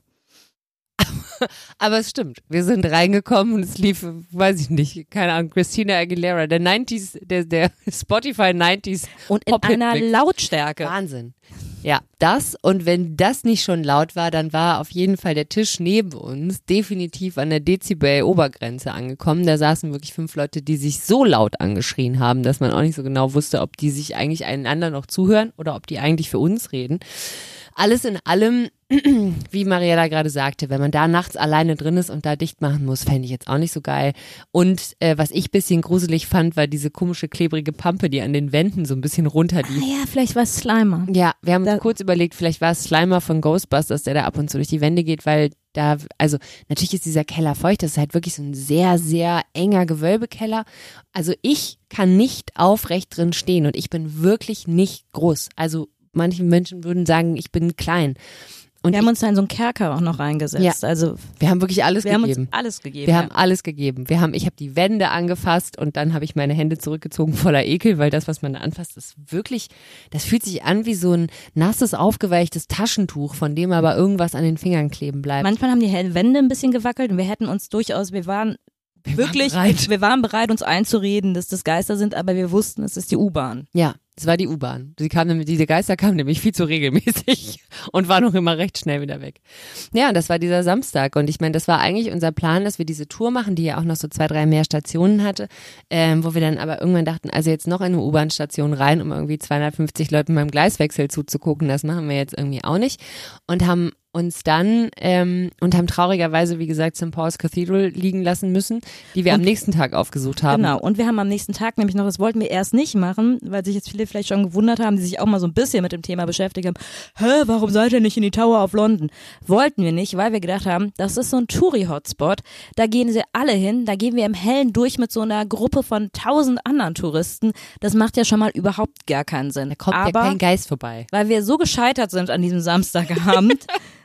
Aber es stimmt. Wir sind reingekommen und es lief, weiß ich nicht, keine Ahnung, Christina Aguilera, der 90s, der, der Spotify 90s. Und in einer. Lautstärke. Wahnsinn. Ja, das und wenn das nicht schon laut war, dann war auf jeden Fall der Tisch neben uns definitiv an der Dezibel-Obergrenze angekommen. Da saßen wirklich fünf Leute, die sich so laut angeschrien haben, dass man auch nicht so genau wusste, ob die sich eigentlich einander noch zuhören oder ob die eigentlich für uns reden. Alles in allem, *clears throat* wie Mariella gerade sagte, wenn man da nachts alleine drin ist und da dicht machen muss, fände ich jetzt auch nicht so geil. Und äh, was ich bisschen gruselig fand, war diese komische klebrige Pampe, die an den Wänden so ein bisschen runterlief. Ah ja, vielleicht war es Slimer. Ja, wir haben Da- uns kurz überlegt, vielleicht war es Slimer von Ghostbusters, der da ab und zu durch die Wände geht, weil da, also natürlich ist dieser Keller feucht, das ist halt wirklich so ein sehr, sehr enger Gewölbekeller. Also ich kann nicht aufrecht drin stehen und ich bin wirklich nicht groß. Also manche Menschen würden sagen, ich bin klein. Und Wir haben uns da in so einen Kerker auch noch reingesetzt. Also wir haben wirklich alles wir haben gegeben. uns alles gegeben. Wir ja. haben alles gegeben. Wir haben, ich habe die Wände angefasst und dann habe ich meine Hände zurückgezogen voller Ekel, weil das, was man da anfasst, ist wirklich, das fühlt sich an wie so ein nasses, aufgeweichtes Taschentuch, von dem aber irgendwas an den Fingern kleben bleibt. Manchmal haben die Wände ein bisschen gewackelt und wir hätten uns durchaus, wir waren wirklich, bereit. wir waren bereit, uns einzureden, dass das Geister sind, aber wir wussten, es ist die U-Bahn. ja, es war die U-Bahn. Sie kam nämlich, diese Geister kamen nämlich viel zu regelmäßig *laughs* und waren noch immer recht schnell wieder weg. Ja, und das war dieser Samstag. Und ich meine, das war eigentlich unser Plan, dass wir diese Tour machen, die ja auch noch so zwei, drei mehr Stationen hatte, ähm, wo wir dann aber irgendwann dachten, also jetzt noch in eine U-Bahn-Station rein, um irgendwie 250 Leuten beim Gleiswechsel zuzugucken, das machen wir jetzt irgendwie auch nicht. Und haben uns dann ähm, und haben traurigerweise, wie gesagt, St. Paul's Cathedral liegen lassen müssen, die wir am nächsten Tag aufgesucht haben. Genau. Und wir haben am nächsten Tag nämlich noch, das wollten wir erst nicht machen, weil sich jetzt viele vielleicht schon gewundert haben, die sich auch mal so ein bisschen mit dem Thema beschäftigt haben. Hä, warum seid ihr nicht in die Tower of London? Wollten wir nicht, weil wir gedacht haben, das ist so ein Touri-Hotspot. Da gehen sie alle hin. Da gehen wir im Hellen durch mit so einer Gruppe von tausend anderen Touristen. Das macht ja schon mal überhaupt gar keinen Sinn. Da kommt Aber ja kein Geist vorbei. weil wir so gescheitert sind an diesem Samstagabend, *laughs*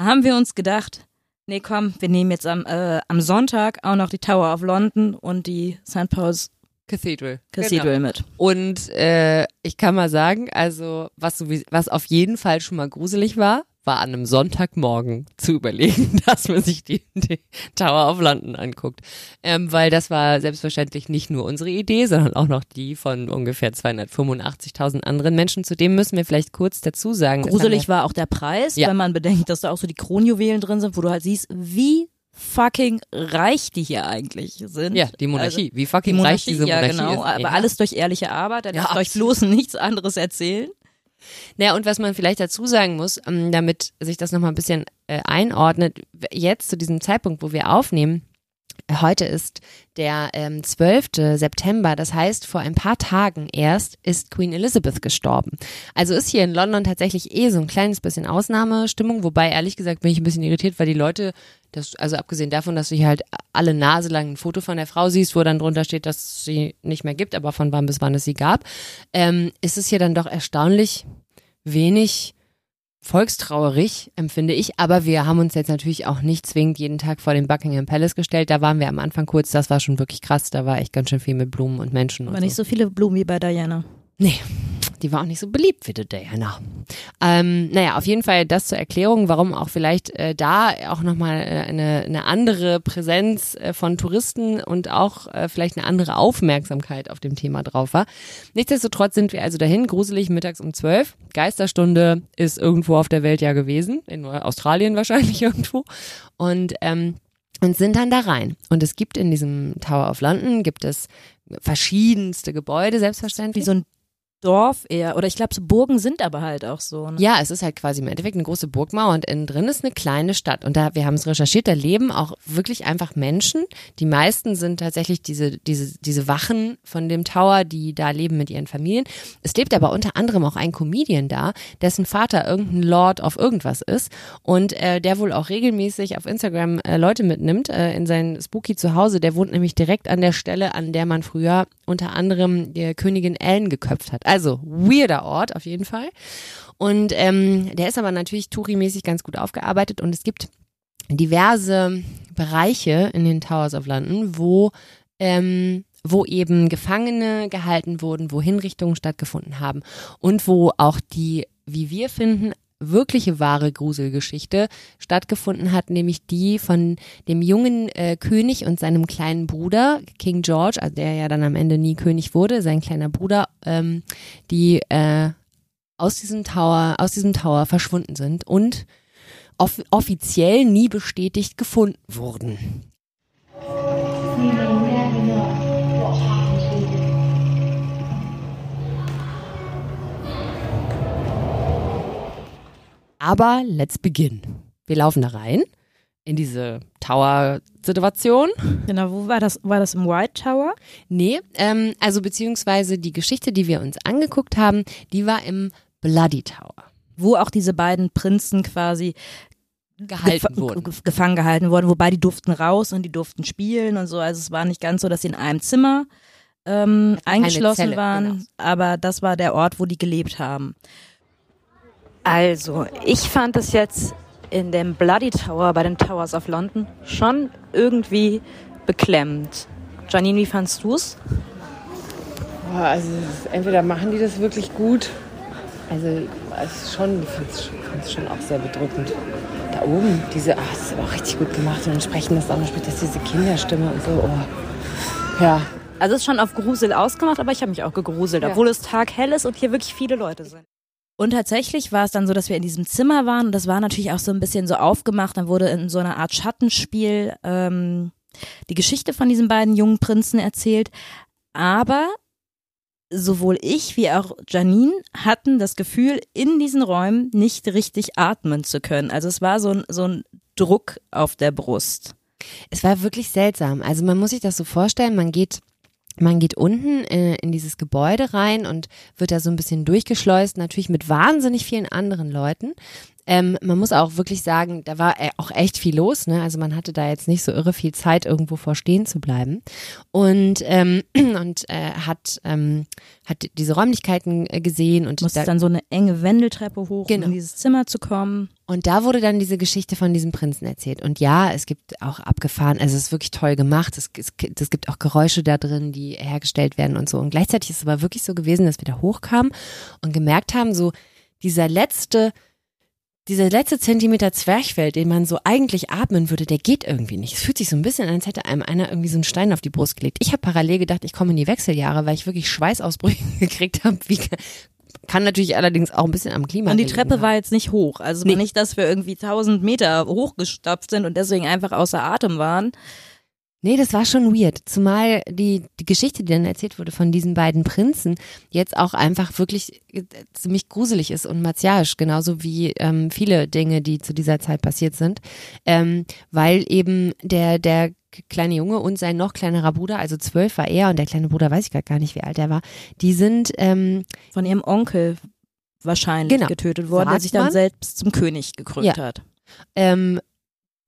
haben wir uns gedacht, nee komm, wir nehmen jetzt am, äh, am Sonntag auch noch die Tower of London und die St. Paul's Cathedral. Cathedral mit. Und äh, ich kann mal sagen, also was, sowieso, was auf jeden Fall schon mal gruselig war, war an einem Sonntagmorgen zu überlegen, *laughs* dass man sich die, die Tower of London anguckt. Ähm, weil das war selbstverständlich nicht nur unsere Idee, sondern auch noch die von ungefähr 285.000 anderen Menschen. Zudem müssen wir vielleicht kurz dazu sagen. Gruselig war auch der Preis, Ja. wenn man bedenkt, dass da auch so die Kronjuwelen drin sind, wo du halt siehst, wie fucking reich die hier eigentlich sind. ja, die Monarchie. Wie Die fucking reich Monarchie, diese ja Monarchie genau, ist. aber Ja. alles durch ehrliche Arbeit, da Ja, darf euch bloß *laughs* nichts anderes erzählen. Naja, und was man vielleicht dazu sagen muss, ähm, damit sich das nochmal ein bisschen äh, einordnet, jetzt zu diesem Zeitpunkt, wo wir aufnehmen, heute ist der ähm, 12. September, das heißt, vor ein paar Tagen erst ist Queen Elizabeth gestorben. Also ist hier in London tatsächlich eh so ein kleines bisschen Ausnahmestimmung, wobei ehrlich gesagt bin ich ein bisschen irritiert, weil die Leute, das, also abgesehen davon, dass du hier halt alle Nase lang ein Foto von der Frau siehst, wo dann drunter steht, dass sie nicht mehr gibt, aber von wann bis wann es sie gab, ähm, ist es hier dann doch erstaunlich wenig volkstrauerig, empfinde ich. Aber wir haben uns jetzt natürlich auch nicht zwingend jeden Tag vor den Buckingham Palace gestellt. Da waren wir am Anfang kurz, das war schon wirklich krass. Da war echt ganz schön viel mit Blumen und Menschen. Aber und nicht so viele Blumen wie bei Diana. Nee, die war auch nicht so beliebt wie die Diana. Ähm, naja, auf jeden Fall das zur Erklärung, warum auch vielleicht äh, da auch nochmal äh, eine, eine andere Präsenz äh, von Touristen und auch äh, vielleicht eine andere Aufmerksamkeit auf dem Thema drauf war. Nichtsdestotrotz sind wir also dahin, gruselig mittags um zwölf. Geisterstunde ist irgendwo auf der Welt ja gewesen, in Australien wahrscheinlich *laughs* irgendwo. Und ähm, und sind dann da rein. Und es gibt in diesem Tower of London, gibt es verschiedenste Gebäude, selbstverständlich. Wie so ein Dorf eher. Oder ich glaube, so Burgen sind aber halt auch so. Ne? Ja, es ist halt quasi im Endeffekt eine große Burgmauer und innen drin ist eine kleine Stadt. Und da, wir haben es recherchiert, da leben auch wirklich einfach Menschen. Die meisten sind tatsächlich diese, diese, diese Wachen von dem Tower, die da leben mit ihren Familien. Es lebt aber unter anderem auch ein Comedian da, dessen Vater irgendein Lord of irgendwas ist und äh, der wohl auch regelmäßig auf Instagram äh, Leute mitnimmt äh, in sein spooky Zuhause. Der wohnt nämlich direkt an der Stelle, an der man früher unter anderem die Königin Ellen geköpft hat. Also weirder Ort auf jeden Fall. Und ähm, der ist aber natürlich Touri-mäßig ganz gut aufgearbeitet und es gibt diverse Bereiche in den Towers of London, wo ähm, wo eben Gefangene gehalten wurden, wo Hinrichtungen stattgefunden haben und wo auch die, wie wir finden, wirkliche wahre Gruselgeschichte stattgefunden hat, nämlich die von dem jungen äh, König und seinem kleinen Bruder, King George, also der ja dann am Ende nie König wurde, sein kleiner Bruder, ähm, die äh, aus diesem Tower, aus diesem Tower verschwunden sind und off offiziell nie bestätigt gefunden wurden. Aber let's begin. Wir laufen da rein in diese Tower-Situation. Genau, wo war das? War das im White Tower? Nee, ähm, also beziehungsweise die Geschichte, die wir uns angeguckt haben, die war im Bloody Tower Wo auch diese beiden Prinzen quasi gehalten gef- wurden. ge- gefangen gehalten wurden, wobei die durften raus und die durften spielen und so. Also es war nicht ganz so, dass sie in einem Zimmer ähm, eingeschlossen Zelle, waren, genau. aber das war der Ort, wo die gelebt haben. Also, ich fand es jetzt in dem Bloody Tower bei den Towers of London schon irgendwie beklemmend. Janine, wie fandst also es ist- entweder machen die das wirklich gut. Also es ist schon, ich finde es schon auch sehr bedrückend. Da oben, diese, ach, das ist aber auch richtig gut gemacht. Und dann sprechen das auch noch, spielt das diese Kinderstimme und so. Oh. Ja, Also es ist schon auf Grusel ausgemacht, aber ich habe mich auch gegruselt, Ja. obwohl es taghell ist und hier wirklich viele Leute sind. Und tatsächlich war es dann so, dass wir in diesem Zimmer waren und das war natürlich auch so ein bisschen so aufgemacht. Dann wurde in so einer Art Schattenspiel ähm, die Geschichte von diesen beiden jungen Prinzen erzählt. Aber sowohl ich wie auch Janine hatten das Gefühl, in diesen Räumen nicht richtig atmen zu können. Also es war so ein, so ein Druck auf der Brust. Es war wirklich seltsam. Also man muss sich das so vorstellen, man geht man geht unten äh, in dieses Gebäude rein und wird da so ein bisschen durchgeschleust, natürlich mit wahnsinnig vielen anderen Leuten. Ähm, man muss auch wirklich sagen, da war äh, auch echt viel los, ne? Also man hatte da jetzt nicht so irre viel Zeit, irgendwo vor stehen zu bleiben. Und, ähm, *clears throat* und äh, hat, ähm, hat diese Räumlichkeiten äh, gesehen und Musste da, dann so eine enge Wendeltreppe hoch, Genau. um in dieses Zimmer zu kommen. Und da wurde dann diese Geschichte von diesem Prinzen erzählt. Und ja, es gibt auch abgefahren, also es ist wirklich toll gemacht. Es, es, es gibt auch Geräusche da drin, die hergestellt werden und so. Und gleichzeitig ist es aber wirklich so gewesen, dass wir da hochkamen und gemerkt haben, so dieser letzte, dieser letzte Zentimeter Zwerchfell, den man so eigentlich atmen würde, der geht irgendwie nicht. Es fühlt sich so ein bisschen an, als hätte einem einer irgendwie so einen Stein auf die Brust gelegt. Ich habe parallel gedacht, ich komme in die Wechseljahre, weil ich wirklich Schweißausbrüche *laughs* gekriegt habe. Wie, kann natürlich allerdings auch ein bisschen am Klima Und die Treppe haben. war jetzt nicht hoch. Also Nee. nicht, dass wir irgendwie tausend Meter hochgestapft sind und deswegen einfach außer Atem waren. Nee, das war schon weird. Zumal die, die Geschichte, die dann erzählt wurde von diesen beiden Prinzen, jetzt auch einfach wirklich äh, ziemlich gruselig ist und martialisch, genauso wie ähm, viele Dinge, die zu dieser Zeit passiert sind. Ähm, weil eben der, der kleine Junge und sein noch kleinerer Bruder, also zwölf war er und der kleine Bruder weiß ich gar nicht, wie alt er war, die sind ähm, Von ihrem Onkel wahrscheinlich Genau. getötet worden, der Sagt sich dann man? selbst zum König gekrönt Ja. hat. Ähm,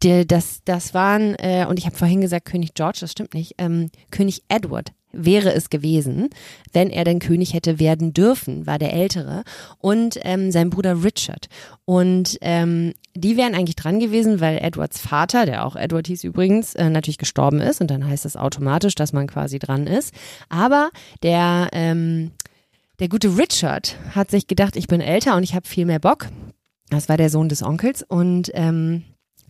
der, das, das waren, äh, und ich habe vorhin gesagt König George, das stimmt nicht, ähm, König Edward wäre es gewesen, wenn er denn König hätte werden dürfen, war der Ältere, und ähm, sein Bruder Richard. Und ähm, die wären eigentlich dran gewesen, weil Edwards Vater, der auch Edward hieß übrigens, äh, natürlich gestorben ist und dann heißt das automatisch, dass man quasi dran ist. Aber der, ähm, der gute Richard hat sich gedacht, ich bin älter und ich habe viel mehr Bock. Das war der Sohn des Onkels und ähm,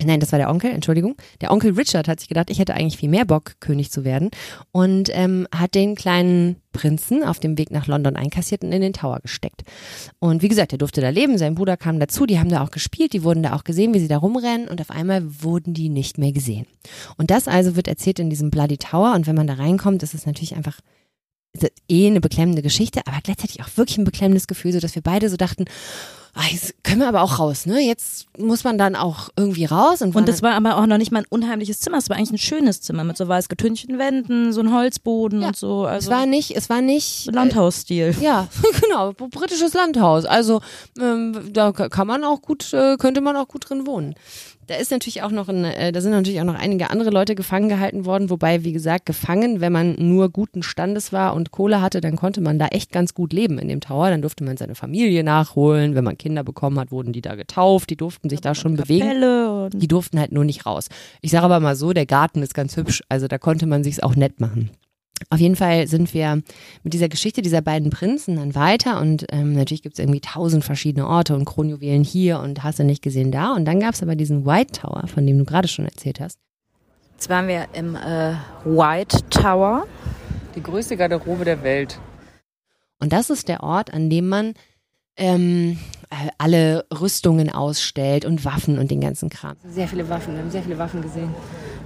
Nein, das war der Onkel, Entschuldigung. Der Onkel Richard hat sich gedacht, ich hätte eigentlich viel mehr Bock, König zu werden. Und ähm, hat den kleinen Prinzen auf dem Weg nach London einkassiert und in den Tower gesteckt. Und wie gesagt, er durfte da leben, sein Bruder kam dazu, die haben da auch gespielt, die wurden da auch gesehen, wie sie da rumrennen und auf einmal wurden die nicht mehr gesehen. Und das also wird erzählt in diesem Bloody Tower und wenn man da reinkommt, ist es natürlich einfach eh eine beklemmende Geschichte, aber gleichzeitig auch wirklich ein beklemmendes Gefühl, so dass wir beide so dachten, ah, jetzt können wir aber auch raus, ne? Jetzt muss man dann auch irgendwie raus und, Und das war aber auch noch nicht mal ein unheimliches Zimmer, es war eigentlich ein schönes Zimmer mit so weiß getünchten Wänden, so ein Holzboden Ja, und so. es Also war nicht, es war nicht Landhausstil. Äh, ja, *laughs* genau, britisches Landhaus. Also ähm, da ka- kann man auch gut, äh, könnte man auch gut drin wohnen. Da ist natürlich auch noch ein, äh, da sind natürlich auch noch einige andere Leute gefangen gehalten worden, wobei, wie gesagt, gefangen, wenn man nur guten Standes war und Kohle hatte, dann konnte man da echt ganz gut leben in dem Tower. Dann durfte man seine Familie nachholen. Wenn man Kinder bekommen hat, wurden die da getauft, die durften sich da schon bewegen. Die durften halt nur nicht raus. Ich sage aber mal so, der Garten ist ganz hübsch, also da konnte man sich's auch nett machen. Auf jeden Fall sind wir mit dieser Geschichte dieser beiden Prinzen dann weiter und ähm, natürlich gibt es irgendwie tausend verschiedene Orte und Kronjuwelen hier und hast du nicht gesehen da. Und dann gab es aber diesen White Tower, von dem du gerade schon erzählt hast. Jetzt waren wir im äh, White Tower. Die größte Garderobe der Welt. Und das ist der Ort, an dem man ähm, äh, alle Rüstungen ausstellt und Waffen und den ganzen Kram. Sehr viele Waffen, wir haben sehr viele Waffen gesehen.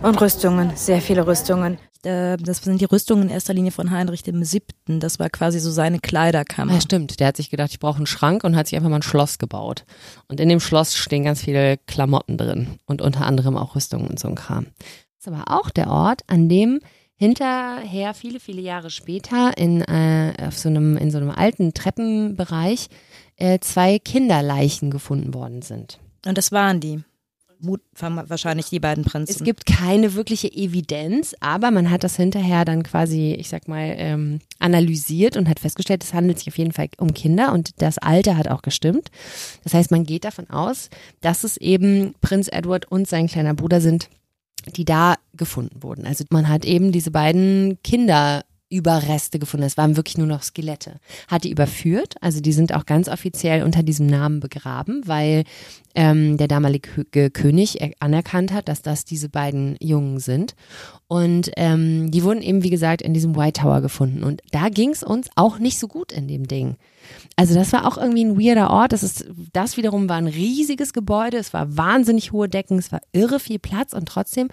Und Rüstungen, sehr viele Rüstungen. Äh, Das sind die Rüstungen in erster Linie von Heinrich dem Siebten. Das war quasi so seine Kleiderkammer. Ja, stimmt. Der hat sich gedacht, ich brauche einen Schrank und hat sich einfach mal ein Schloss gebaut. Und in dem Schloss stehen ganz viele Klamotten drin und unter anderem auch Rüstungen und so ein Kram. Das ist aber auch der Ort, an dem hinterher viele, viele Jahre später in, äh, auf so einem, in so einem alten Treppenbereich äh, zwei Kinderleichen gefunden worden sind. Und das waren die. Wahrscheinlich die beiden Prinzen. Es gibt keine wirkliche Evidenz, aber man hat das hinterher dann quasi, ich sag mal, ähm, analysiert und hat festgestellt, es handelt sich auf jeden Fall um Kinder und das Alter hat auch gestimmt. Das heißt, man geht davon aus, dass es eben Prinz Edward und sein kleiner Bruder sind, die da gefunden wurden. Also man hat eben diese beiden Kinder Überreste gefunden. Es waren wirklich nur noch Skelette. Hat die überführt, also die sind auch ganz offiziell unter diesem Namen begraben, weil ähm, der damalige Kö- König er- anerkannt hat, dass das diese beiden Jungen sind. Und ähm, die wurden eben, wie gesagt, in diesem White Tower gefunden. Und da ging es uns auch nicht so gut in dem Ding. Also das war auch irgendwie ein weirder Ort. Das, ist, das wiederum war ein riesiges Gebäude. Es war wahnsinnig hohe Decken. Es war irre viel Platz und trotzdem,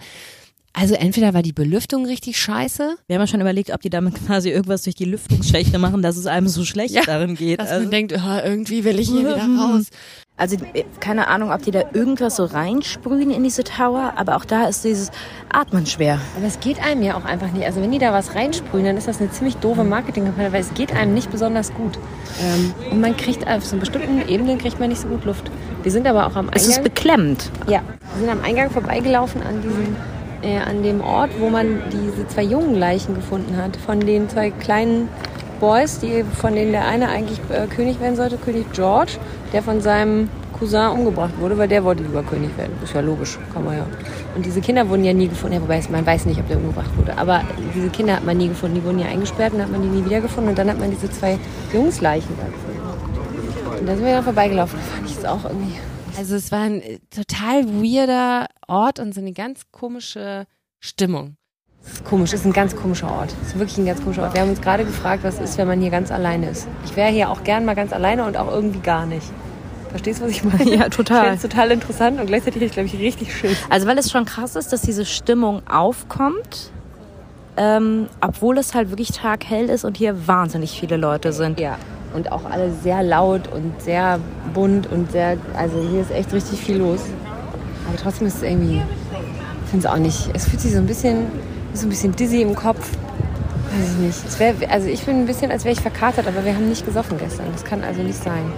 also entweder war die Belüftung richtig scheiße, Wir haben ja schon überlegt, ob die damit quasi irgendwas durch die Lüftungsschächte machen, dass es einem so schlecht Ja, darin geht. dass Also, man denkt, oh, irgendwie will ich hier wieder *laughs* raus. Also keine Ahnung, ob die da irgendwas so reinsprühen in diese Tower, aber auch da ist dieses Atmen schwer. Aber es geht einem ja auch einfach nicht. Also wenn die da was reinsprühen, dann ist das eine ziemlich doofe Marketingkampagne, weil es geht einem nicht besonders gut. Ähm, und man kriegt auf so bestimmten Ebenen kriegt man nicht so gut Luft. Wir sind aber auch am Es ist Eingang. beklemmend. Ja, wir sind am Eingang vorbeigelaufen an diesem, äh, an dem Ort, wo man diese zwei jungen Leichen gefunden hat. Von den zwei kleinen Boys, die, von denen der eine eigentlich äh, König werden sollte, König George, der von seinem Cousin umgebracht wurde, weil der wollte lieber König werden. Ist ja logisch, kann man ja. Und diese Kinder wurden ja nie gefunden, ja, wobei man weiß nicht, ob der umgebracht wurde. Aber diese Kinder hat man nie gefunden, die wurden ja eingesperrt und hat man die nie wiedergefunden und dann hat man diese zwei Jungsleichen da gefunden. Und da sind wir dann vorbeigelaufen. Da fand ich es auch irgendwie. Also es war ein äh, total weirder Ort und so eine ganz komische Stimmung. Es ist komisch, es ist ein ganz komischer Ort. Es ist wirklich ein ganz komischer Ort. Wir haben uns gerade gefragt, was ist, wenn man hier ganz alleine ist. Ich wäre hier auch gern mal ganz alleine und auch irgendwie gar nicht. Verstehst du, was ich meine? *laughs* Ja, total. Ich finde es total interessant und gleichzeitig ist glaube ich, richtig schön. Also weil es schon krass ist, dass diese Stimmung aufkommt, ähm, obwohl es halt wirklich taghell ist und hier wahnsinnig viele Leute sind. Ja. Und auch alle sehr laut und sehr bunt und sehr, also hier ist echt richtig viel los. Aber trotzdem ist es irgendwie, ich finde es auch nicht, es fühlt sich so ein bisschen, so ein bisschen dizzy im Kopf. Weiß ich nicht. Es wär, also ich bin ein bisschen, als wäre ich verkatert, aber wir haben nicht gesoffen gestern. Das kann also nicht sein.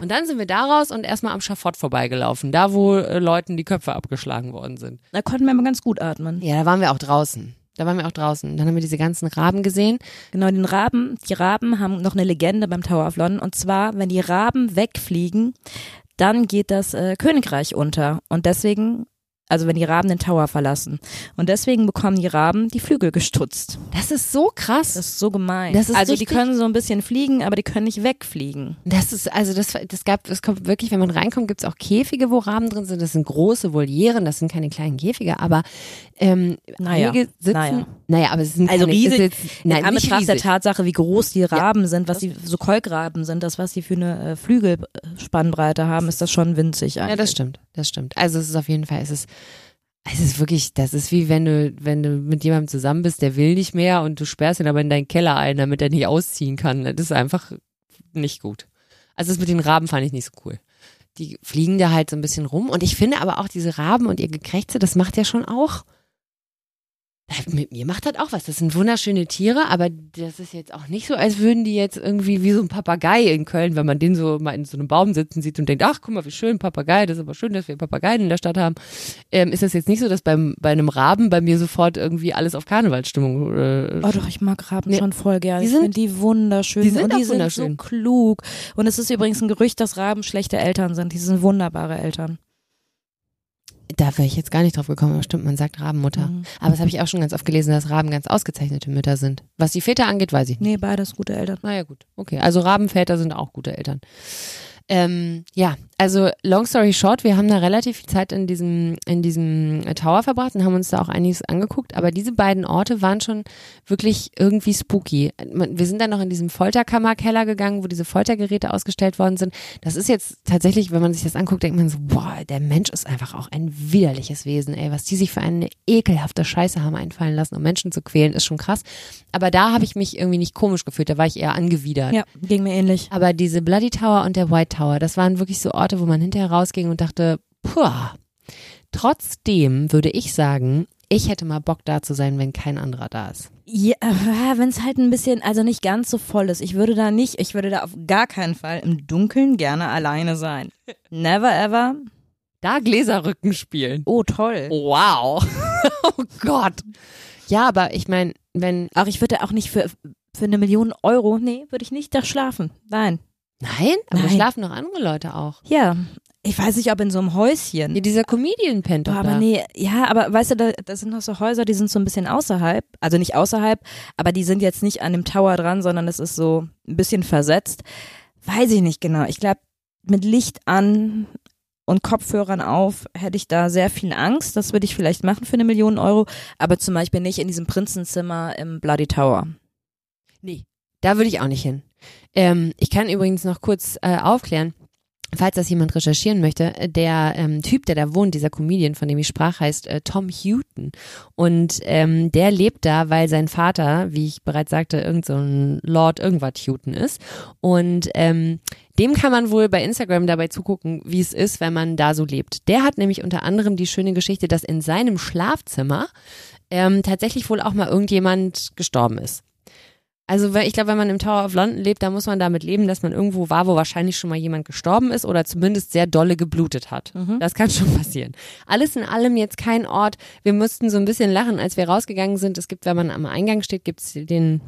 Und dann sind wir daraus und erstmal am Schafott vorbeigelaufen, da wo äh, Leuten die Köpfe abgeschlagen worden sind. da konnten wir mal ganz gut atmen. Ja, da waren wir auch draußen. Da waren wir auch draußen. Dann haben wir diese ganzen Raben gesehen. Genau, den Raben, die Raben haben noch eine Legende beim Tower of London. Und zwar, wenn die Raben wegfliegen, dann geht das äh, Königreich unter. Und deswegen, also wenn die Raben den Tower verlassen. Und deswegen bekommen die Raben die Flügel gestutzt. Das ist so krass. Das ist so gemein. Ist also die können so ein bisschen fliegen, aber die können nicht wegfliegen. Das ist, also das, das gab, es kommt wirklich, wenn man reinkommt, gibt's auch Käfige, wo Raben drin sind. Das sind große Volieren, das sind keine kleinen Käfige, aber ähm, Naja, einige sitzen, naja. naja. aber es sind Also keine, riesig, ist jetzt, nein, in Anbetracht der. Tatsache, wie groß die Raben sind, was die so Kolkraben sind, das, was die für eine äh, Flügelspannbreite haben, ist das schon winzig eigentlich. Ja, das stimmt, das stimmt. Also es ist auf jeden Fall, es ist, es ist wirklich, das ist wie wenn du, wenn du mit jemandem zusammen bist, der will nicht mehr und du sperrst ihn aber in deinen Keller ein, damit er nicht ausziehen kann. Das ist einfach nicht gut. Also das mit den Raben fand ich nicht so cool. Die fliegen da halt so ein bisschen rum und ich finde aber auch diese Raben und ihr Gekrächze, das macht ja schon auch, mit mir macht das auch was. Das sind wunderschöne Tiere, aber das ist jetzt auch nicht so, als würden die jetzt irgendwie wie so ein Papagei in Köln, wenn man den so mal in so einem Baum sitzen sieht und denkt, ach, guck mal, wie schön, Papagei, das ist aber schön, dass wir Papageien in der Stadt haben. Ähm, ist das jetzt nicht so, dass beim, bei einem Raben bei mir sofort irgendwie alles auf Karnevalsstimmung äh, Oh doch, ich mag Raben Nee. schon voll gerne. Die Ich sind- finde die wunderschön. die sind und die auch sind so klug. Und es ist übrigens ein Gerücht, dass Raben schlechte Eltern sind. Die sind wunderbare Eltern. Da wäre ich jetzt gar nicht drauf gekommen, aber stimmt, man sagt Rabenmutter. Mhm. Aber das habe ich auch schon ganz oft gelesen, dass Raben ganz ausgezeichnete Mütter sind. Was die Väter angeht, weiß ich nicht. Nee, beides gute Eltern. Naja, gut. Okay. Also Rabenväter sind auch gute Eltern. Ähm, ja, also long story short, wir haben da relativ viel Zeit in diesem, in diesem äh, Tower verbracht und haben uns da auch einiges angeguckt, aber diese beiden Orte waren schon wirklich irgendwie spooky. Wir sind dann noch in diesem Folterkammerkeller gegangen, wo diese Foltergeräte ausgestellt worden sind. Das ist jetzt tatsächlich, wenn man sich das anguckt, denkt man so, boah, der Mensch ist einfach auch ein widerliches Wesen, ey, was die sich für eine ekelhafte Scheiße haben einfallen lassen, um Menschen zu quälen, ist schon krass. Aber da habe ich mich irgendwie nicht komisch gefühlt, da war ich eher angewidert. Ja, ging mir ähnlich. Aber diese Bloody Tower und der White Tower, das waren wirklich so Orte, wo man hinterher rausging und dachte, puh. Trotzdem würde ich sagen, ich hätte mal Bock da zu sein, wenn kein anderer da ist. Ja, wenn es halt ein bisschen, also nicht ganz so voll ist. Ich würde da nicht, ich würde da auf gar keinen Fall im Dunkeln gerne alleine sein. Never ever. Da Gläserrücken spielen. Oh, toll. Wow. *laughs* oh Gott. Ja, aber ich meine, wenn. Ach, ich würde auch nicht für, für eine Million Euro, nee, würde ich nicht da schlafen. Nein. Nein, aber da Nein. schlafen noch andere Leute auch. Ja, ich weiß nicht, ob in so einem Häuschen. Ja, dieser Comedian pennt doch aber da. nee, ja, aber weißt du, da, das sind noch so Häuser, die sind so ein bisschen außerhalb, also nicht außerhalb, aber die sind jetzt nicht an dem Tower dran, sondern es ist so ein bisschen versetzt. Weiß ich nicht genau. Ich glaube, mit Licht an und Kopfhörern auf hätte ich da sehr viel Angst. Das würde ich vielleicht machen für eine Million Euro, aber zum Beispiel nicht in diesem Prinzenzimmer im Bloody Tower. Nee, da würde ich auch nicht hin. Ähm, ich kann übrigens noch kurz äh, aufklären, falls das jemand recherchieren möchte. äh, Der ähm, Typ, der da wohnt, dieser Comedian, von dem ich sprach, heißt äh, Tom Houghton. Und ähm, der lebt da, weil sein Vater, wie ich bereits sagte, irgend so ein Lord irgendwas Houghton ist. Und ähm, dem kann man wohl bei Instagram dabei zugucken, wie es ist, wenn man da so lebt. Der hat nämlich unter anderem die schöne Geschichte, dass in seinem Schlafzimmer ähm, tatsächlich wohl auch mal irgendjemand gestorben ist. Also weil ich glaube, wenn man im Tower of London lebt, da muss man damit leben, dass man irgendwo war, wo wahrscheinlich schon mal jemand gestorben ist oder zumindest sehr dolle geblutet hat. Das kann schon *laughs* passieren. Alles in allem jetzt kein Ort. Wir mussten so ein bisschen lachen, als wir rausgegangen sind. Es gibt, wenn man am Eingang steht, gibt's den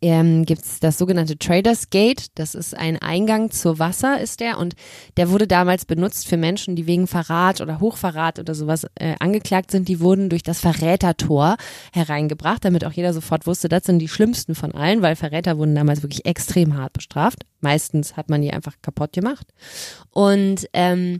ähm, gibt's das sogenannte Traders Gate. Das ist ein Eingang zur Wasser, ist der. Und der wurde damals benutzt für Menschen, die wegen Verrat oder Hochverrat oder sowas äh, angeklagt sind. Die wurden durch das Verrätertor hereingebracht, damit auch jeder sofort wusste, das sind die schlimmsten von allen, weil Verräter wurden damals wirklich extrem hart bestraft. Meistens hat man die einfach kaputt gemacht. Und ähm,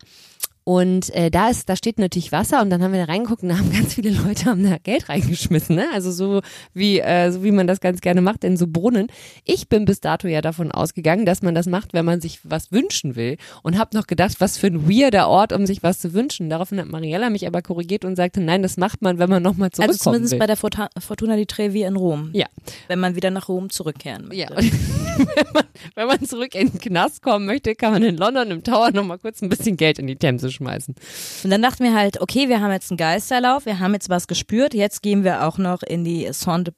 und äh, da ist, da steht natürlich Wasser und dann haben wir da reingeguckt und da haben *laughs* ganz viele Leute haben da Geld reingeschmissen, ne? Also so wie äh, so wie man das ganz gerne macht in so Brunnen. Ich bin bis dato ja davon ausgegangen, dass man das macht, wenn man sich was wünschen will und habe noch gedacht, was für ein weirder Ort, um sich was zu wünschen. Daraufhin hat Mariella mich aber korrigiert und sagte, nein, das macht man, wenn man nochmal Also zurückkommen zumindest will. bei der Forta- Fortuna di Trevi in Rom. Ja. Wenn man wieder nach Rom zurückkehren möchte. Ja, *laughs* wenn man, wenn man zurück in den Knast kommen möchte, kann man in London im Tower nochmal kurz ein bisschen Geld in die Themse schmeißen. Und dann dachten wir halt, okay, wir haben jetzt einen Geisterlauf, wir haben jetzt was gespürt, jetzt gehen wir auch noch in die St.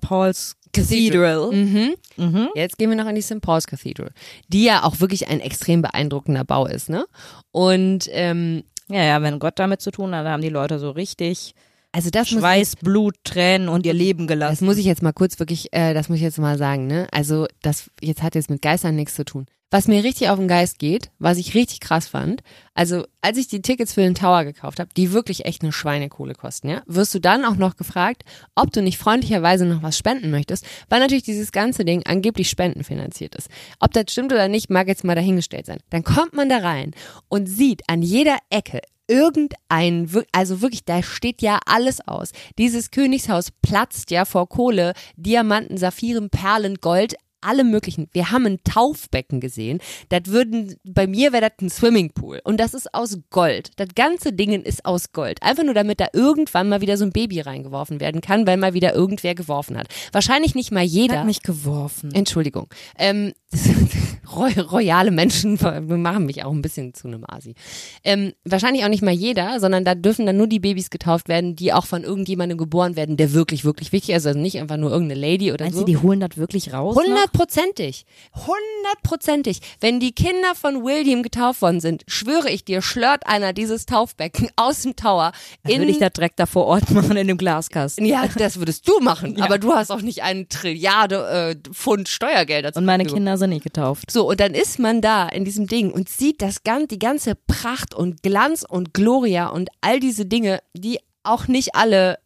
Paul's Cathedral. Mhm. Mhm. Jetzt gehen wir noch in die St. Paul's Cathedral, die ja auch wirklich ein extrem beeindruckender Bau ist, ne? Und ähm, Ja, ja, wenn Gott damit zu tun hat, haben die Leute so richtig also das muss, Schweiß, Blut, Tränen und ihr Leben das gelassen. muss ich jetzt mal kurz wirklich, äh, das muss ich jetzt mal sagen, ne? Also das jetzt hat jetzt mit Geistern nichts zu tun. Was mir richtig auf den Geist geht, was ich richtig krass fand, also als ich die Tickets für den Tower gekauft habe, die wirklich echt eine Schweinekohle kosten, ja, wirst du dann auch noch gefragt, ob du nicht freundlicherweise noch was spenden möchtest, weil natürlich dieses ganze Ding angeblich spendenfinanziert ist. Ob das stimmt oder nicht, mag jetzt mal dahingestellt sein. Dann kommt man da rein und sieht an jeder Ecke irgendein, also wirklich, da steht ja alles aus. Dieses Königshaus platzt ja vor Kohle, Diamanten, Saphiren, Perlen, Gold, alle möglichen. Wir haben ein Taufbecken gesehen. Das würden, bei mir wäre das ein Swimmingpool. Und das ist aus Gold. Das ganze Ding ist aus Gold. Einfach nur, damit da irgendwann mal wieder so ein Baby reingeworfen werden kann, weil mal wieder irgendwer geworfen hat. Wahrscheinlich nicht mal jeder. hat mich geworfen. Entschuldigung. Ähm, *laughs* royale Menschen machen mich auch ein bisschen zu einem Asi. Ähm, wahrscheinlich auch nicht mal jeder, sondern da dürfen dann nur die Babys getauft werden, die auch von irgendjemandem geboren werden, der wirklich, wirklich wichtig ist. Also nicht einfach nur irgendeine Lady oder Meinst so. du, die holen das wirklich raus? 100 Hundertprozentig. Hundertprozentig. Wenn die Kinder von William getauft worden sind, schwöre ich dir, schlört einer dieses Taufbecken aus dem Tower Dann in würde ich das direkt da vor Ort machen in dem Glaskasten. ja, das würdest du machen, aber du hast auch nicht eine Trilliarde äh, Pfund Steuergelder. Und meine. Kinder sind nicht getauft. So, und dann ist man da in diesem Ding und sieht das gan die ganze Pracht und Glanz und Gloria und all diese Dinge, die auch nicht alle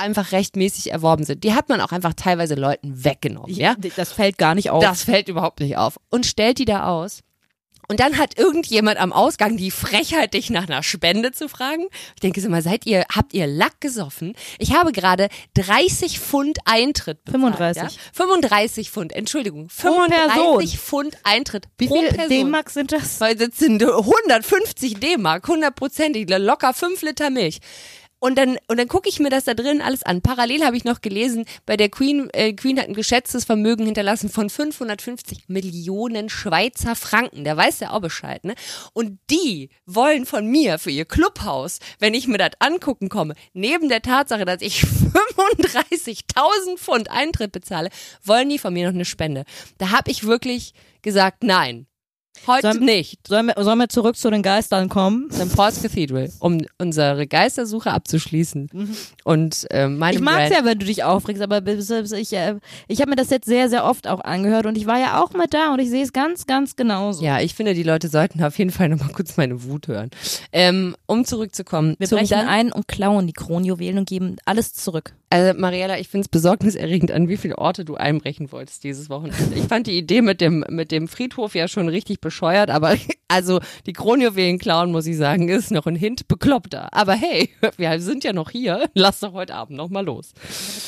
einfach rechtmäßig erworben sind. Die hat man auch einfach teilweise Leuten weggenommen, ja? Das fällt gar nicht auf. Das fällt überhaupt nicht auf. Und stellt die da aus. Und dann hat irgendjemand am Ausgang die Frechheit, dich nach einer Spende zu fragen. Ich denke so mal, seid ihr, habt ihr Lack gesoffen? Ich habe gerade 30 Pfund Eintritt bezahlt. 35. Ja? 35 Pfund, Entschuldigung. Pro 35 Person. Pfund Eintritt Wie pro viel. D-Mark sind das? Weil das sind 150 D-Mark, 100 Prozent, locker 5 Liter Milch. Und dann, und dann gucke ich mir das da drin alles an. Parallel habe ich noch gelesen, bei der Queen, äh, Queen hat ein geschätztes Vermögen hinterlassen von 550 Millionen Schweizer Franken. Der weiß ja auch Bescheid, ne? Und die wollen von mir für ihr Clubhaus, wenn ich mir das angucken komme, neben der Tatsache, dass ich *laughs* 35.000 Pfund Eintritt bezahle, wollen die von mir noch eine Spende. Da habe ich wirklich gesagt, nein. Heute Sollen- nicht. Sollen wir, sollen wir zurück zu den Geistern kommen? St. Paul's Cathedral, um unsere Geistersuche abzuschließen. Und äh, meine Ich mag's Brand, ja, wenn du dich aufregst, aber ich, äh, ich habe mir das jetzt sehr, sehr oft auch angehört und ich war ja auch mit da und ich sehe es ganz, ganz genauso. ja, ich finde, die Leute sollten auf jeden Fall nochmal kurz meine Wut hören. Ähm, um zurückzukommen. Wir brechen dann, ein und klauen die Kronjuwelen und geben alles zurück. Also Mariella, ich finde es besorgniserregend, an wie viele Orte du einbrechen wolltest dieses Wochenende. Ich fand die Idee mit dem, mit dem Friedhof ja schon richtig bescheuert, aber *laughs* also die Kronjuwelen klauen, muss ich sagen, ist noch ein Hint bekloppter. Aber hey, *laughs* wir sind ja noch hier. Lass doch heute Abend noch mal los.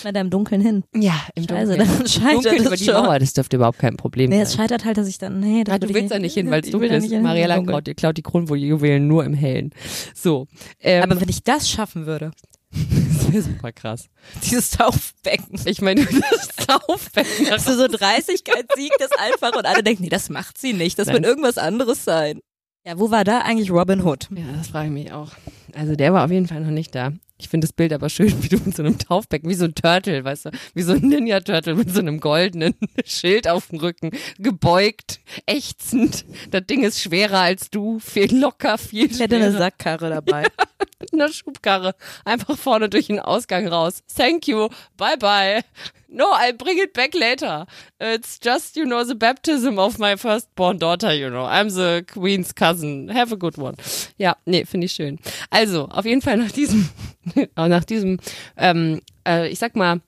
Da im Dunkeln hin. Ja, im Scheiße, Dunkeln. dann scheitert Dunkeln es über die schon. Mauer, das dürfte überhaupt kein Problem Nee, sein. es scheitert halt, dass ich dann, nee, das Ah, du willst da nicht hin, weil es Ich will dunkel da ist. nicht hin, Mariella dunkel. klaut, klaut die Kronjuwelen nur im Hellen. So. Ähm, Aber wenn ich das schaffen würde, das wäre super krass. dieses Taufbecken. Ich meine, das *laughs* Taufbecken. Dass du so Dreißigkeit siegt das einfach und alle denken, nee, das macht sie nicht, das Nein. wird irgendwas anderes sein. Ja, wo war da eigentlich Robin Hood? Ja, das frage ich mich auch. Also der war auf jeden Fall noch nicht da. Ich finde das Bild aber schön, *laughs* wie du mit so einem Taufbecken, wie so ein Turtle, weißt du, wie so ein Ninja-Turtle mit so einem goldenen *laughs* Schild auf dem Rücken, gebeugt, ächzend. Das Ding ist schwerer als du, viel locker, viel Ich hätte eine schwerer. Sackkarre dabei. *laughs* mit einer Schubkarre einfach vorne durch den Ausgang raus. Thank you, bye bye. No, I'll bring it back later. It's just, you know, the baptism of my firstborn daughter, you know. I'm the queen's cousin. Have a good one. Ja, nee, finde ich schön. Also, auf jeden Fall nach diesem, *laughs* nach diesem, ähm, äh, ich sag mal,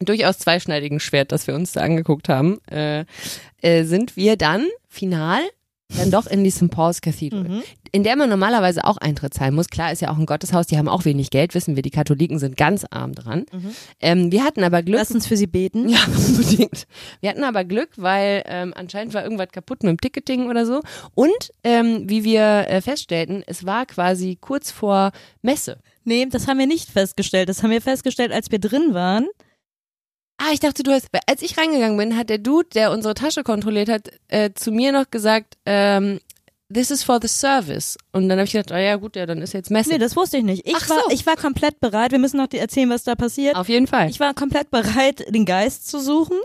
durchaus zweischneidigen Schwert, das wir uns da angeguckt haben, äh, äh, sind wir dann final dann doch in die St. Paul's Cathedral, Mhm. in der man normalerweise auch Eintritt zahlen muss. Klar ist ja auch ein Gotteshaus, die haben auch wenig Geld, wissen wir, die Katholiken sind ganz arm dran. Ähm, wir hatten aber Glück. Lass uns für sie beten. Ja, *laughs* unbedingt. Wir hatten aber Glück, weil ähm, anscheinend war irgendwas kaputt mit dem Ticketing oder so. Und ähm, wie wir äh, feststellten, es war quasi kurz vor Messe. Nee, das haben wir nicht festgestellt. Das haben wir festgestellt, als wir drin waren. Ah, ich dachte, du hast, als ich reingegangen bin, hat der Dude, der unsere Tasche kontrolliert hat, äh, zu mir noch gesagt, ähm, this is for the service. Und dann habe ich gedacht, ah ja gut, ja, dann ist jetzt Messe. Nee, das wusste ich nicht. Ich, Ach war, so. ich war komplett bereit. Wir müssen noch dir erzählen, was da passiert. Auf jeden Fall. Ich war komplett bereit, den Geist zu suchen,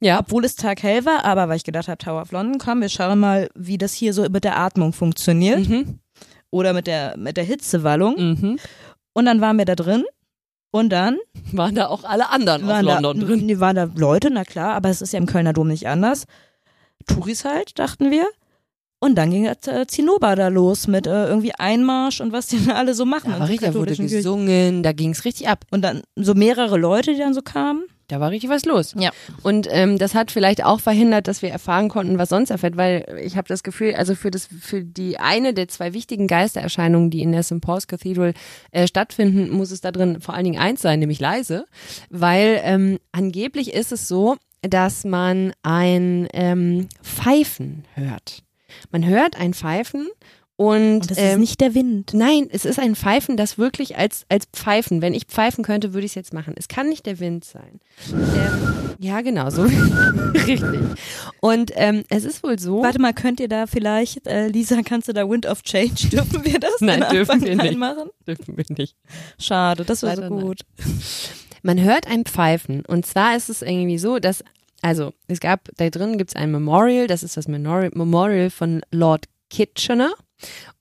ja. obwohl es Tag hell war, aber weil ich gedacht habe, Tower of London, komm, wir schauen mal, wie das hier so mit der Atmung funktioniert Mhm. oder mit der, mit der Hitzewallung. Mhm. Und dann waren wir da drin und dann Waren da auch alle anderen aus London da, drin. Nee, waren da Leute, na klar, aber es ist ja im Kölner Dom nicht anders. Touris halt, dachten wir. Und dann ging das äh, Zinnober da los mit äh, irgendwie Einmarsch und was die da alle so machen. War der richtig, da wurde gesungen, da ging's richtig ab. Und dann so mehrere Leute, die dann so kamen. Da war richtig was los. Ja. Und ähm, das hat vielleicht auch verhindert, dass wir erfahren konnten, was sonst erfährt, weil ich habe das Gefühl, also für das für die eine der zwei wichtigen Geistererscheinungen, die in der St. Paul's Cathedral äh, stattfinden, muss es da drin vor allen Dingen eins sein, nämlich leise, weil ähm, angeblich ist es so, dass man ein ähm, Pfeifen hört. Man hört ein Pfeifen und, Und das ähm, ist nicht der Wind. Nein, es ist ein Pfeifen, das wirklich als, als Pfeifen, wenn ich pfeifen könnte, würde ich es jetzt machen. Es kann nicht der Wind sein. Ähm, ja, genau, so. *laughs* Richtig. Und ähm, es ist wohl so. Warte mal, könnt ihr da vielleicht, äh, Lisa, kannst du da Wind of Change? *laughs* Dürfen wir das Nein, dürfen wir nicht. reinmachen? Dürfen wir nicht. Schade, das wäre so nein. gut. Man hört ein Pfeifen. Und zwar ist es irgendwie so, dass Also, es gab, da drin gibt es ein Memorial, das ist das Memorial von Lord Kitchener.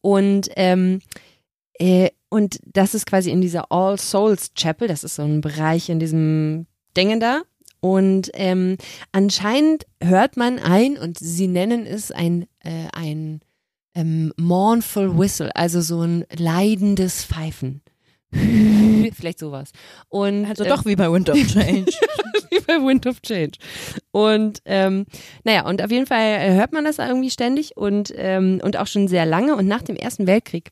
Und, ähm, äh, und das ist quasi in dieser All Souls Chapel, das ist so ein Bereich in diesem Dingen da. Und ähm, anscheinend hört man ein, und sie nennen es ein, äh, ein ähm, mournful whistle, also so ein leidendes Pfeifen. *laughs* Vielleicht sowas. Und, Also ähm, doch wie bei Wind of Change. *laughs* wie bei Wind of Change. Und ähm, naja, und auf jeden Fall äh, hört man das irgendwie ständig und, ähm, und auch schon sehr lange. Und nach dem Ersten Weltkrieg